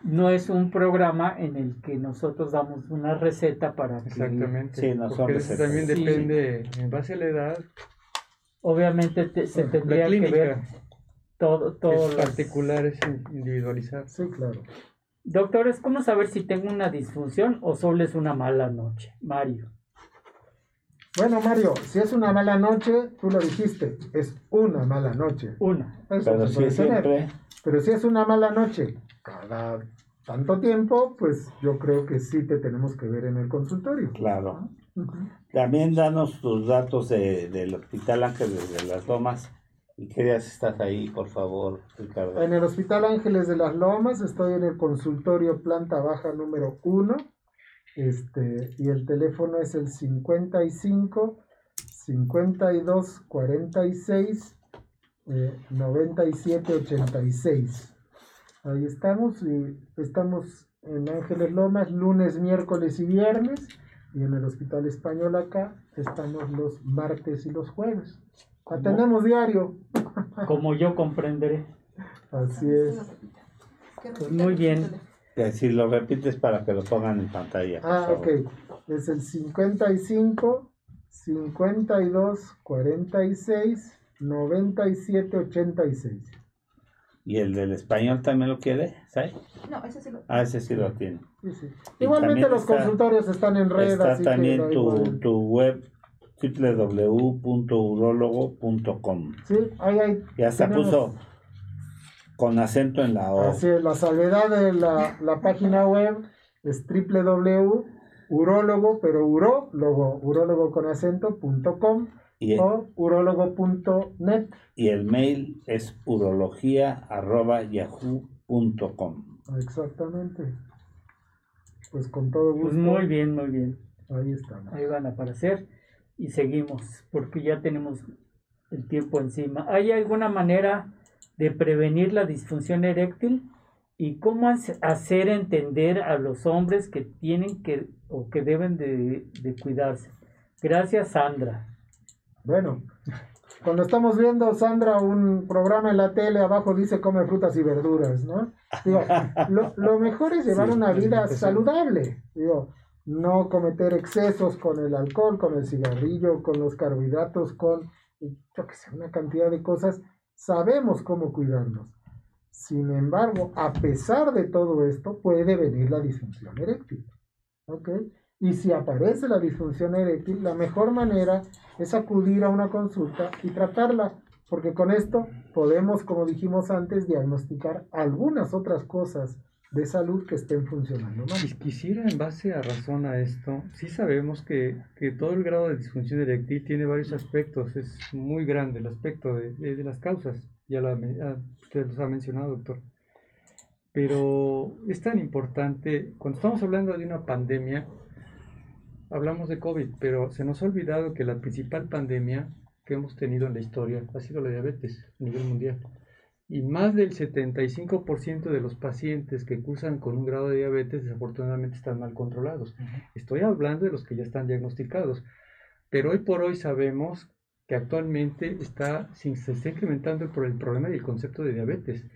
no es un programa en el que nosotros damos una receta para que Exactamente. Sí, no son Porque eso también Sí. depende, en base a la edad, obviamente te- se la tendría que ver todo, todo es las- particular, es individualizar. Sí, claro. Doctores, ¿cómo saber si tengo una disfunción o solo es una mala noche? Mario. Bueno, Mario, si es una mala noche, tú lo dijiste, es una mala noche. Una. Eso Pero sí, siempre. Pero si es una mala noche cada tanto tiempo, pues yo creo que sí te tenemos que ver en el consultorio. Claro. También danos tus datos de, del Hospital Ángeles de las Lomas. ¿Y qué días estás ahí, por favor, Ricardo? En el Hospital Ángeles de las Lomas estoy en el consultorio planta baja número 1. Este, y el teléfono es el 55 52 46 eh, 97 86. Ahí estamos y estamos en Ángeles Lomas lunes, miércoles y viernes. Y en el Hospital Español acá estamos los martes y los jueves. Atendemos diario. Como yo comprenderé. Así es. Pues muy bien. Si lo repites para que lo pongan en pantalla. por Ah, favor. ok. Es el 55 52 46 97 86. ¿Y el del español también lo quiere? ¿sabes? No, ese sí lo. Ah, ese sí lo tiene. Sí, sí. Y Igualmente los está- consultorios están en red. Está así también tu, tu web www.urologo.com. Sí, ahí hay. Y hasta tenemos- puso con acento en la O. Así es, la salvedad de la, la página web es www.urologo, pero urólogo, urólogo con acento, Y, o urólogo.net. y el mail es urología.yahoo.com. Exactamente. Pues con todo gusto. Pues muy bien, muy bien. Ahí estamos. Ahí van a aparecer y seguimos porque ya tenemos el tiempo encima. ¿Hay alguna manera de prevenir la disfunción eréctil? ¿Y cómo hace- hacer entender a los hombres que tienen que o que deben de, de cuidarse? Gracias, Sandra. Bueno, cuando estamos viendo, Sandra, un programa en la tele, abajo dice come frutas y verduras, ¿no? Digo, lo, lo mejor es llevar Sí, una vida saludable. Digo, no cometer excesos con el alcohol, con el cigarrillo, con los carbohidratos, con, yo qué sé, una cantidad de cosas. Sabemos cómo cuidarnos. Sin embargo, a pesar de todo esto, puede venir la disfunción eréctil. ¿ok? Y si aparece la disfunción eréctil, la mejor manera es acudir a una consulta y tratarla, porque con esto podemos, como dijimos antes, diagnosticar algunas otras cosas de salud que estén funcionando mal. Quis- Quisiera, en base a razón a esto, sí sabemos que, que todo el grado de disfunción eréctil tiene varios aspectos, es muy grande el aspecto de, de- de las causas, ya men- ah, usted los ha mencionado, doctor. pero es tan importante, cuando estamos hablando de una pandemia, hablamos de COVID, pero se nos ha olvidado que la principal pandemia que hemos tenido en la historia ha sido la diabetes a nivel mundial. Y más del 75% de los pacientes que cursan con un grado de diabetes desafortunadamente están mal controlados. Estoy hablando de los que ya están diagnosticados. Pero hoy por hoy sabemos que actualmente está, se está incrementando por el problema del concepto de diabetes.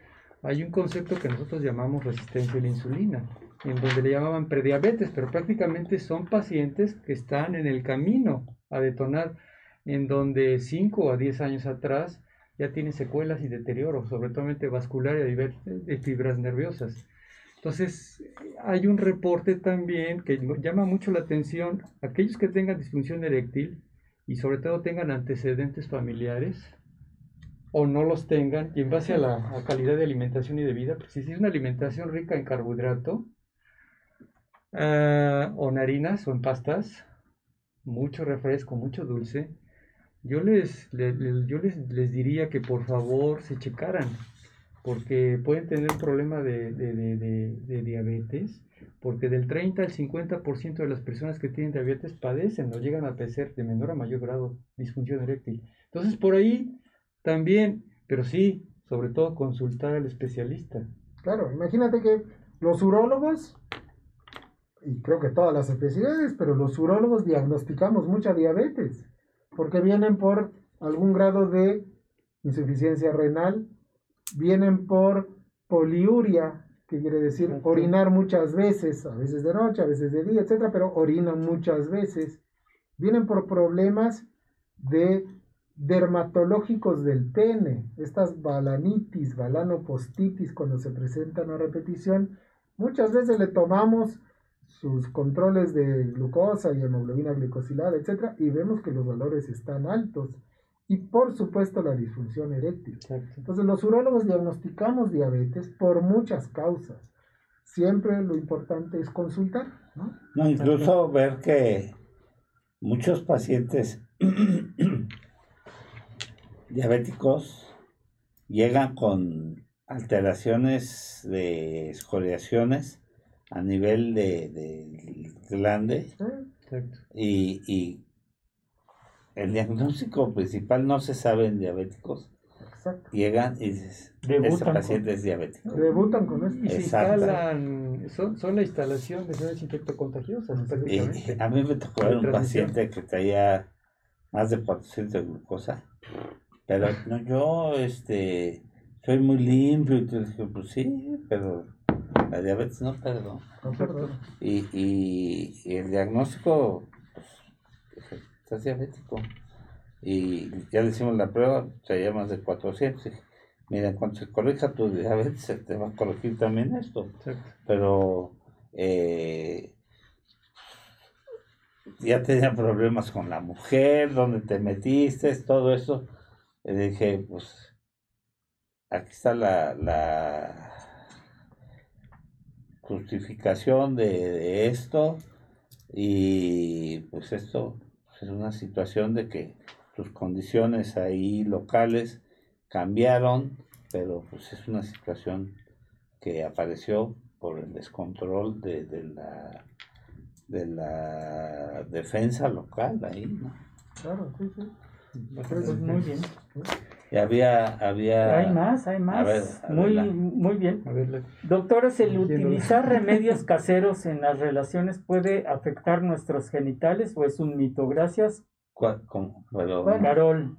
Hay un concepto que nosotros llamamos resistencia a la insulina, en donde le llamaban prediabetes, pero prácticamente son pacientes que están en el camino a detonar, en donde 5 a 10 años atrás ya tiene secuelas y deterioro, sobre todo vascular y de fibras nerviosas. Entonces, hay un reporte también que llama mucho la atención, aquellos que tengan disfunción eréctil y sobre todo tengan antecedentes familiares o no los tengan, y en base a la calidad de alimentación y de vida, pues si es una alimentación rica en carbohidrato, ah, o en harinas o en pastas, mucho refresco, mucho dulce, yo les, yo les, les, diría que por favor se checaran, porque pueden tener un problema de, de, diabetes, porque del 30 al 50% de las personas que tienen diabetes padecen o llegan a padecer de menor a mayor grado disfunción eréctil. Entonces por ahí también, pero sí, sobre todo consultar al especialista. Claro, imagínate que los urólogos, y creo que todas las especialidades, pero los urólogos diagnosticamos mucha diabetes porque vienen por algún grado de insuficiencia renal, vienen por poliuria, que quiere decir orinar muchas veces, a veces de noche, a veces de día, etcétera, pero orinan muchas veces. Vienen por problemas de dermatológicos del pene, estas balanitis, balanopostitis, cuando se presentan a repetición, muchas veces le tomamos sus controles de glucosa y hemoglobina glicosilada, etc. Y vemos que los valores están altos. Y por supuesto la disfunción eréctil. Entonces los urólogos diagnosticamos diabetes por muchas causas. Siempre lo importante es consultar. ¿no? no incluso ver que muchos pacientes diabéticos llegan con alteraciones de escoriaciones a nivel de, de glande y, y, el diagnóstico principal no se sabe en diabéticos. Llegan y dices, ese paciente es diabético. Debutan con esto. Y se instalan, son, son la instalación de seres infectocontagiosas. Y a mí me tocó ver un paciente que traía más de 400 de glucosa. Pero no, yo este, soy muy limpio y te dije, pues sí, pero la diabetes no perdón. Y, y, el diagnóstico, pues, estás diabético. Y ya le hicimos la prueba, traía más de 400. mira, cuando se corrija tu diabetes, se te va a corregir también esto. Pero eh, ya tenía problemas con la mujer, donde te metiste, todo eso. Le dije, pues, aquí está la, la justificación de, esto y pues esto es una situación de que tus condiciones ahí locales cambiaron, pero pues es una situación que apareció por el descontrol de, de la de la defensa local ahí, ¿no? Claro, sí, sí. Pues muy bien. Y había, había... Hay más, hay más. muy, muy bien. Doctores, ¿el utilizar remedios caseros en las relaciones puede afectar nuestros genitales o es un mito? Gracias. ¿Cómo? Carol.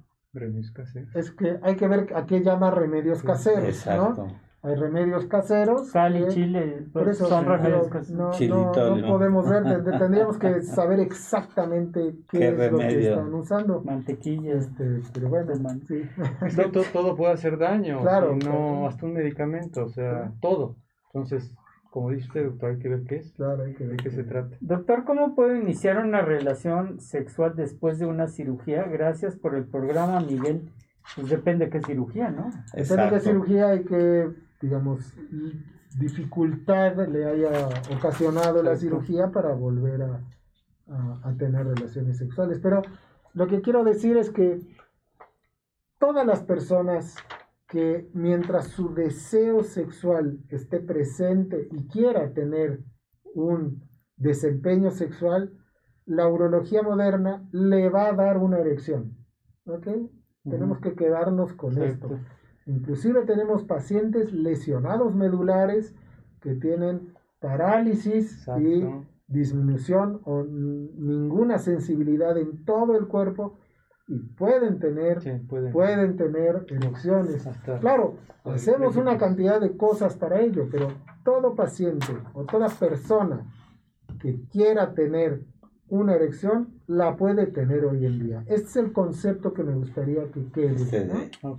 Es que hay que ver a qué llama remedios caseros, Exacto. ¿no? Hay remedios caseros. Sal y chile. Por eso son remedios caseros. No, no, podemos ver, tendríamos que saber exactamente qué, es lo que están usando. Mantequilla. Este, pero bueno, sí. Es que todo, puede hacer daño. Claro. no, hasta un medicamento, o sea, todo. Entonces, como dice usted, doctor, hay que ver qué es. Claro, hay que ver de qué se trata. Doctor, ¿cómo puedo iniciar una relación sexual después de una cirugía? Gracias por el programa, Miguel. Pues depende de qué cirugía, ¿no? Depende de qué cirugía hay que digamos, dificultad le haya ocasionado la cirugía para volver a, a, tener relaciones sexuales. Pero lo que quiero decir es que todas las personas que mientras su deseo sexual esté presente y quiera tener un desempeño sexual, la urología moderna le va a dar una erección. ¿Ok? Tenemos que quedarnos con esto. Inclusive tenemos pacientes lesionados medulares que tienen parálisis y disminución o ninguna sensibilidad en todo el cuerpo y pueden tener pueden. tener erecciones. Claro, hacemos una cantidad de cosas para ello, pero todo paciente o toda persona que quiera tener una erección la puede tener hoy en día. Este es el concepto que me gustaría que quede. ¿no?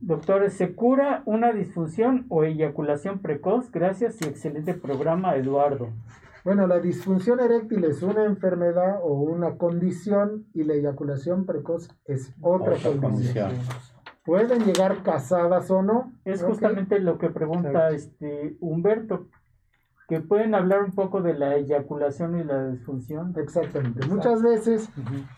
Doctores, ¿se cura una disfunción o eyaculación precoz? Gracias y excelente programa, Eduardo. Bueno, la disfunción eréctil es una enfermedad o una condición y la eyaculación precoz es otra, condición. Pueden llegar casadas o no. Es justamente lo que pregunta este Humberto que pueden hablar un poco de la eyaculación y la disfunción. Exactamente. Muchas veces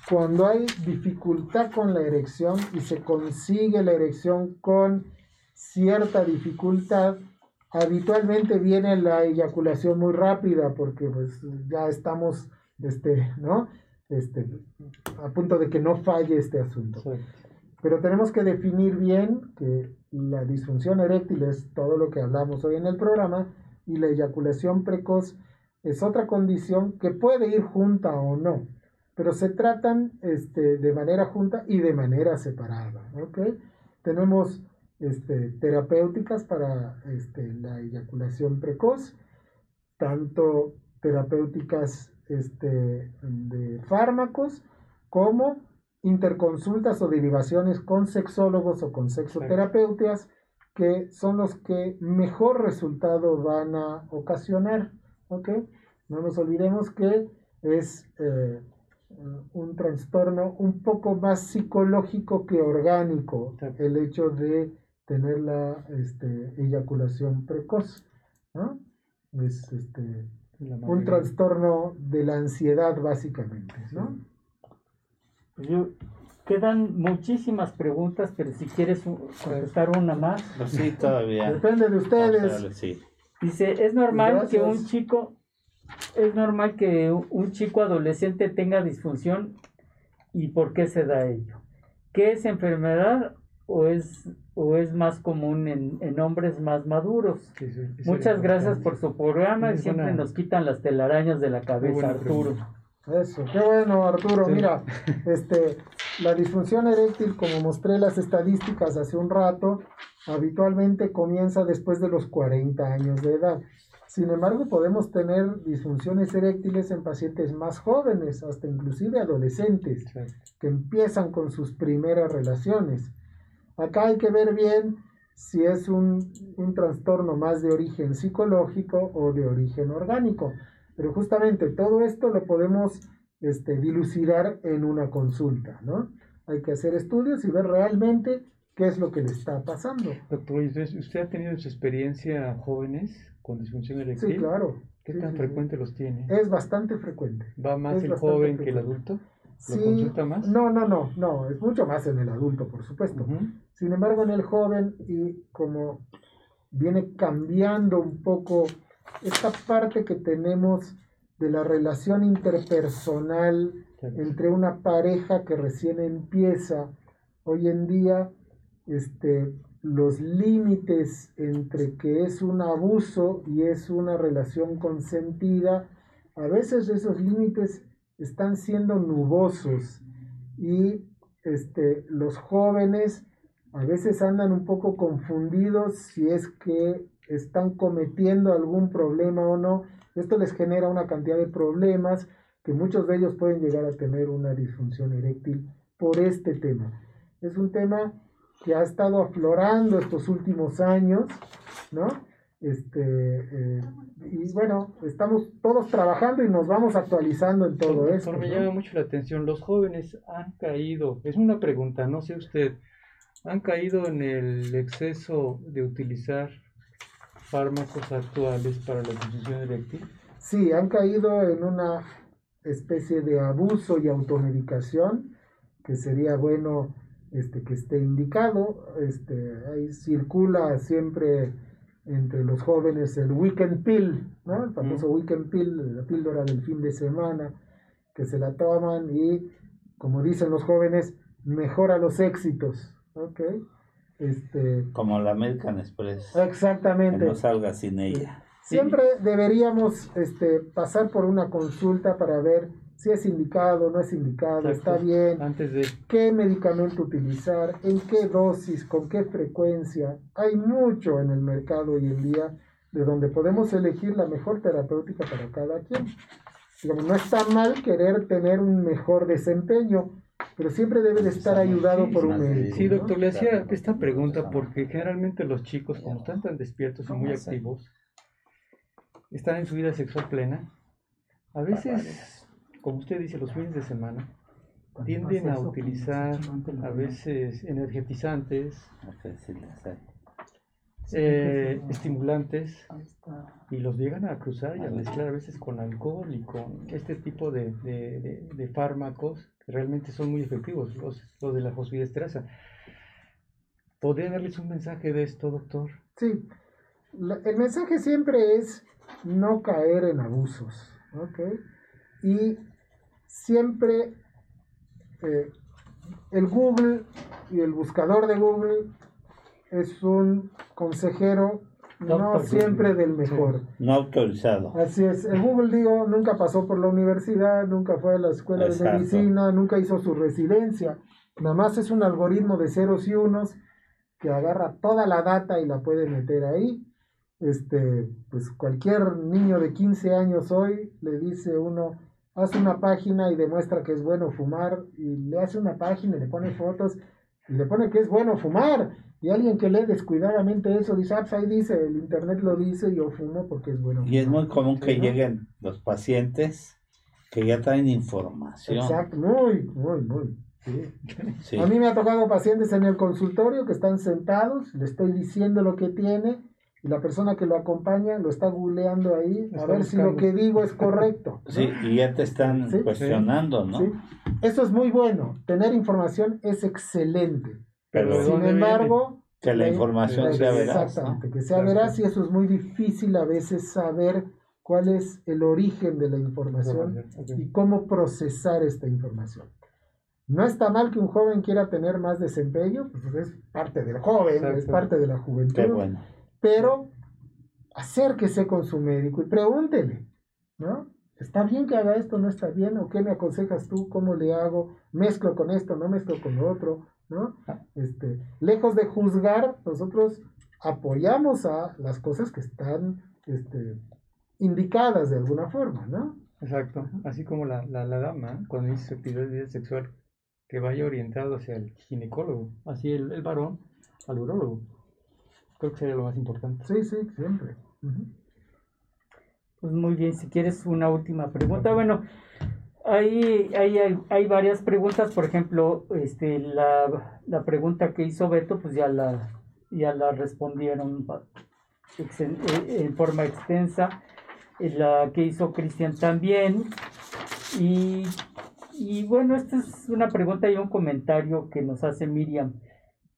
cuando hay dificultad con la erección y se consigue la erección con cierta dificultad, habitualmente viene la eyaculación muy rápida porque pues ya estamos este, ¿no? Este, a punto de que no falle este asunto. Pero tenemos que definir bien que la disfunción eréctil es todo lo que hablamos hoy en el programa, y la eyaculación precoz es otra condición que puede ir junta o no, pero se tratan este, de manera junta y de manera separada. Tenemos este, terapéuticas para este, la eyaculación precoz, tanto terapéuticas este, de fármacos como interconsultas o derivaciones con sexólogos o con sexoterapeutas que son los que mejor resultado van a ocasionar. ¿ok? No nos olvidemos que es eh, un trastorno un poco más psicológico que orgánico el hecho de tener la este, eyaculación precoz. ¿no? Es este, un trastorno de la ansiedad básicamente. ¿no? Yo Quedan muchísimas preguntas, pero si quieres contestar una más. Sí, todavía. Depende de ustedes. Dice, es normal que un chico, es normal que un chico adolescente tenga disfunción y por qué se da ello. ¿Qué es enfermedad o es, o es más común en, hombres más maduros? Muchas gracias por su programa y siempre nos quitan las telarañas de la cabeza, Arturo. Eso, qué bueno, Arturo. Mira, este, la disfunción eréctil, como mostré las estadísticas hace un rato, habitualmente comienza después de los 40 años de edad. Sin embargo, podemos tener disfunciones eréctiles en pacientes más jóvenes, hasta inclusive adolescentes, que empiezan con sus primeras relaciones. Acá hay que ver bien si es un, un trastorno más de origen psicológico o de origen orgánico. Pero justamente todo esto lo podemos este, dilucidar en una consulta, ¿no? Hay que hacer estudios y ver realmente qué es lo que le está pasando. Doctor, ¿usted ha tenido su experiencia jóvenes con disfunción eréctil? Sí, claro. ¿Qué tan frecuente los tiene? Es bastante frecuente. ¿Va más el joven que el adulto? ¿Lo consulta más? No, no, no, no, es mucho más en el adulto, por supuesto. Sin embargo, en el joven, y como viene cambiando un poco esta parte que tenemos de la relación interpersonal entre una pareja que recién empieza, hoy en día este, los límites entre que es un abuso y es una relación consentida, a veces esos límites están siendo nubosos. Y este, los jóvenes a veces andan un poco confundidos si es que están cometiendo algún problema o no. Esto les genera una cantidad de problemas que muchos de ellos pueden llegar a tener una disfunción eréctil por este tema. Es un tema que ha estado aflorando estos últimos años, ¿no? Este, eh, y bueno, estamos todos trabajando y nos vamos actualizando en todo esto. Me llama mucho la atención, los jóvenes han caído, es una pregunta, no sé usted, han caído en el exceso de utilizar fármacos actuales para la disfunción eréctil? Sí, han caído en una especie de abuso y automedicación que sería bueno este, que esté indicado. Este, ahí circula siempre entre los jóvenes el weekend pill, ¿no? El famoso weekend pill, la píldora del fin de semana, que se la toman y, como dicen los jóvenes, mejora los éxitos, ¿ok? Este, Como la American Express. exactamente. Que no salga sin ella. Siempre deberíamos este, pasar por una consulta para ver si es indicado, no es indicado, está bien, Antes de... qué medicamento utilizar, en qué dosis, con qué frecuencia. Hay mucho en el mercado hoy en día de donde podemos elegir la mejor terapéutica para cada quien. Digamos, no está mal querer tener un mejor desempeño, pero siempre debe de estar ayudado por un médico. Sí, ¿no? doctor, le hacía esta pregunta porque generalmente los chicos, como están tan despiertos y muy activos, están en su vida sexual plena. A veces, como usted dice, los fines de semana, tienden a utilizar a veces energetizantes, eh, estimulantes, Ahí está. Y los llegan a cruzar y a mezclar a veces con alcohol y con este tipo de, de- de- de fármacos que realmente son muy efectivos, los, los de la fosfidiesterasa. ¿Podría darles un mensaje de esto, doctor? Sí, La- el mensaje siempre es no caer en abusos, ¿ok? Y siempre eh, el Google y el buscador de Google es un consejero no siempre del mejor. No autorizado. Así es, el Google, digo, nunca pasó por la universidad, nunca fue a la escuela Exacto. de medicina, nunca hizo su residencia. Nada más es un algoritmo de ceros y unos que agarra toda la data y la puede meter ahí. Este, pues cualquier niño de 15 años hoy le dice uno, haz una página y demuestra que es bueno fumar, y le hace una página y le pone fotos y le pone que es bueno fumar. Y alguien que lee descuidadamente eso dice, ah, pues ahí dice, el internet lo dice, yo fumo porque es bueno Y es fumar". muy común que lleguen los pacientes que ya traen información. Exacto, muy, muy, muy. sí. Sí. A mí me ha tocado pacientes en el consultorio que están sentados, le estoy diciendo lo que tiene y la persona que lo acompaña lo está googleando ahí a ver si lo que digo es correcto. ¿no? Sí, y ya te están Sí. cuestionando, ¿no? ¿Sí? Eso es muy bueno, tener información es excelente. Pero ¿de Sin embargo, que la eh, información eh, sea veraz. ¿no? Exactamente, que sea veraz y eso es muy difícil a veces saber cuál es el origen de la información y cómo procesar esta información. No está mal que un joven quiera tener más desempeño, pues es parte del joven, es parte de la juventud, Qué bueno. Pero acérquese con su médico y pregúntele, ¿no? ¿Está bien que haga esto? ¿No está bien? ¿O qué me aconsejas tú? ¿Cómo le hago? ¿Mezclo con esto? ¿No mezclo con lo otro? ¿No? Este, lejos de juzgar, nosotros apoyamos a las cosas que están este, indicadas de alguna forma, ¿no? Exacto, así como la, la, la dama, cuando dice su actividad de vida sexual, que vaya orientado hacia el ginecólogo, así el, el varón al urólogo. Creo que sería lo más importante. Sí, sí, siempre. Pues muy bien, si quieres una última pregunta. Bueno, ahí, ahí hay, hay varias preguntas. Por ejemplo, este, la, la pregunta que hizo Beto, pues ya la, ya la respondieron eh, en forma extensa. La que hizo Cristian también. Y, y bueno, esta es una pregunta y un comentario que nos hace Miriam.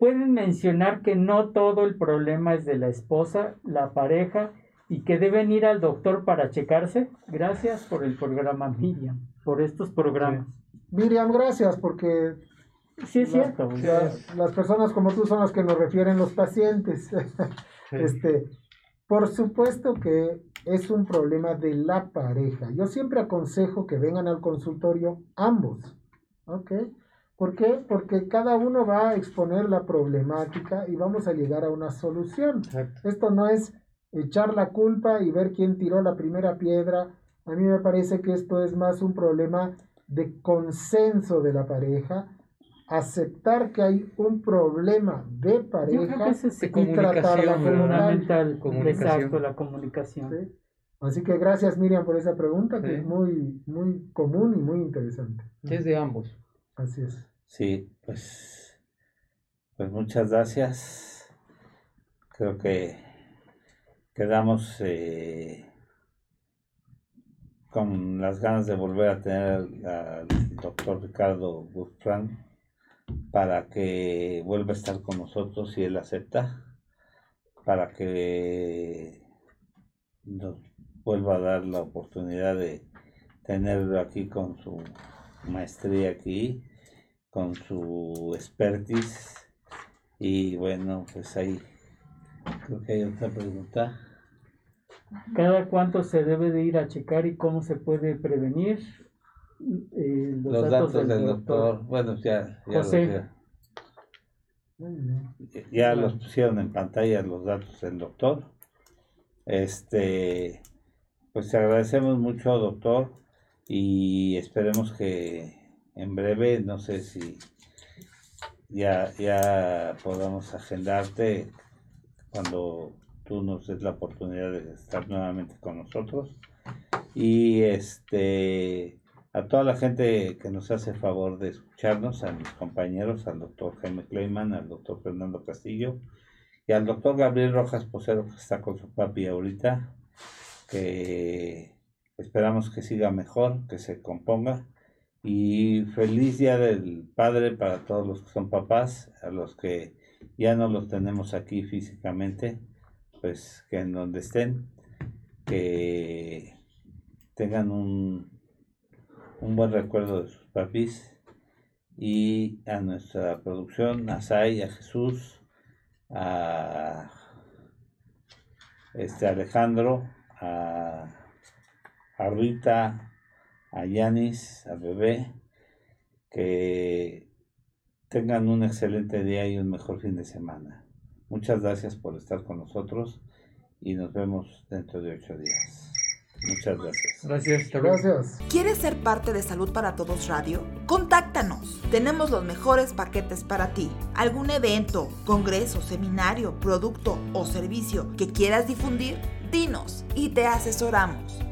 Pueden mencionar que no todo el problema es de la esposa, la pareja y que deben ir al doctor para checarse. Gracias por el programa, Miriam, por estos programas. Miriam, gracias, porque Sí, es la- cierto. Sí. la- las personas como tú son las que nos refieren los pacientes. Sí. Este, por supuesto que es un problema de la pareja. Yo siempre aconsejo que vengan al consultorio ambos. ¿Ok? ¿Por qué? Porque cada uno va a exponer la problemática y vamos a llegar a una solución. Exacto. Esto no es echar la culpa y ver quién tiró la primera piedra. A mí me parece que esto es más un problema de consenso de la pareja, aceptar que hay un problema de pareja y ¿verdad? tal. fundamental. Comunicación. Exacto, la comunicación. ¿sí? Así que gracias Miriam por esa pregunta que Sí. es muy, muy común y muy interesante. Es de ambos. Sí, pues, pues muchas gracias. Creo que quedamos eh, con las ganas de volver a tener al doctor Ricardo Guzmán para que vuelva a estar con nosotros si él acepta, para que nos vuelva a dar la oportunidad de tenerlo aquí con su maestría aquí, con su expertise. Y bueno, pues ahí creo que hay otra pregunta. ¿Cada cuánto se debe de ir a checar y cómo se puede prevenir? Eh, Los, datos, del, doctor. Bueno, ya, ya, José. los, ya, ya los pusieron en pantalla los datos del doctor. Este, pues te agradecemos mucho, doctor, y esperemos que en breve, no sé si ya, ya podamos agendarte cuando tú nos des la oportunidad de estar nuevamente con nosotros. Y este a toda la gente que nos hace favor de escucharnos, a mis compañeros, al doctor Jaime Kleiman, al doctor Fernando Castillo y al doctor Gabriel Rojas Posero que está con su papi ahorita, que esperamos que siga mejor, que se componga. Y feliz día del padre para todos los que son papás, a los que ya no los tenemos aquí físicamente, pues que en donde estén, que tengan un, un buen recuerdo de sus papis y a nuestra producción, a Sai, a Jesús, a este Alejandro, a, a Rita, a Yanis, a Bebé, que tengan un excelente día y un mejor fin de semana. Muchas gracias por estar con nosotros y nos vemos dentro de ocho días. Muchas gracias. Gracias. Gracias. ¿Quieres ser parte de Salud para Todos Radio? Contáctanos. Tenemos los mejores paquetes para ti. ¿Algún evento, congreso, seminario, producto o servicio que quieras difundir? Dinos y te asesoramos.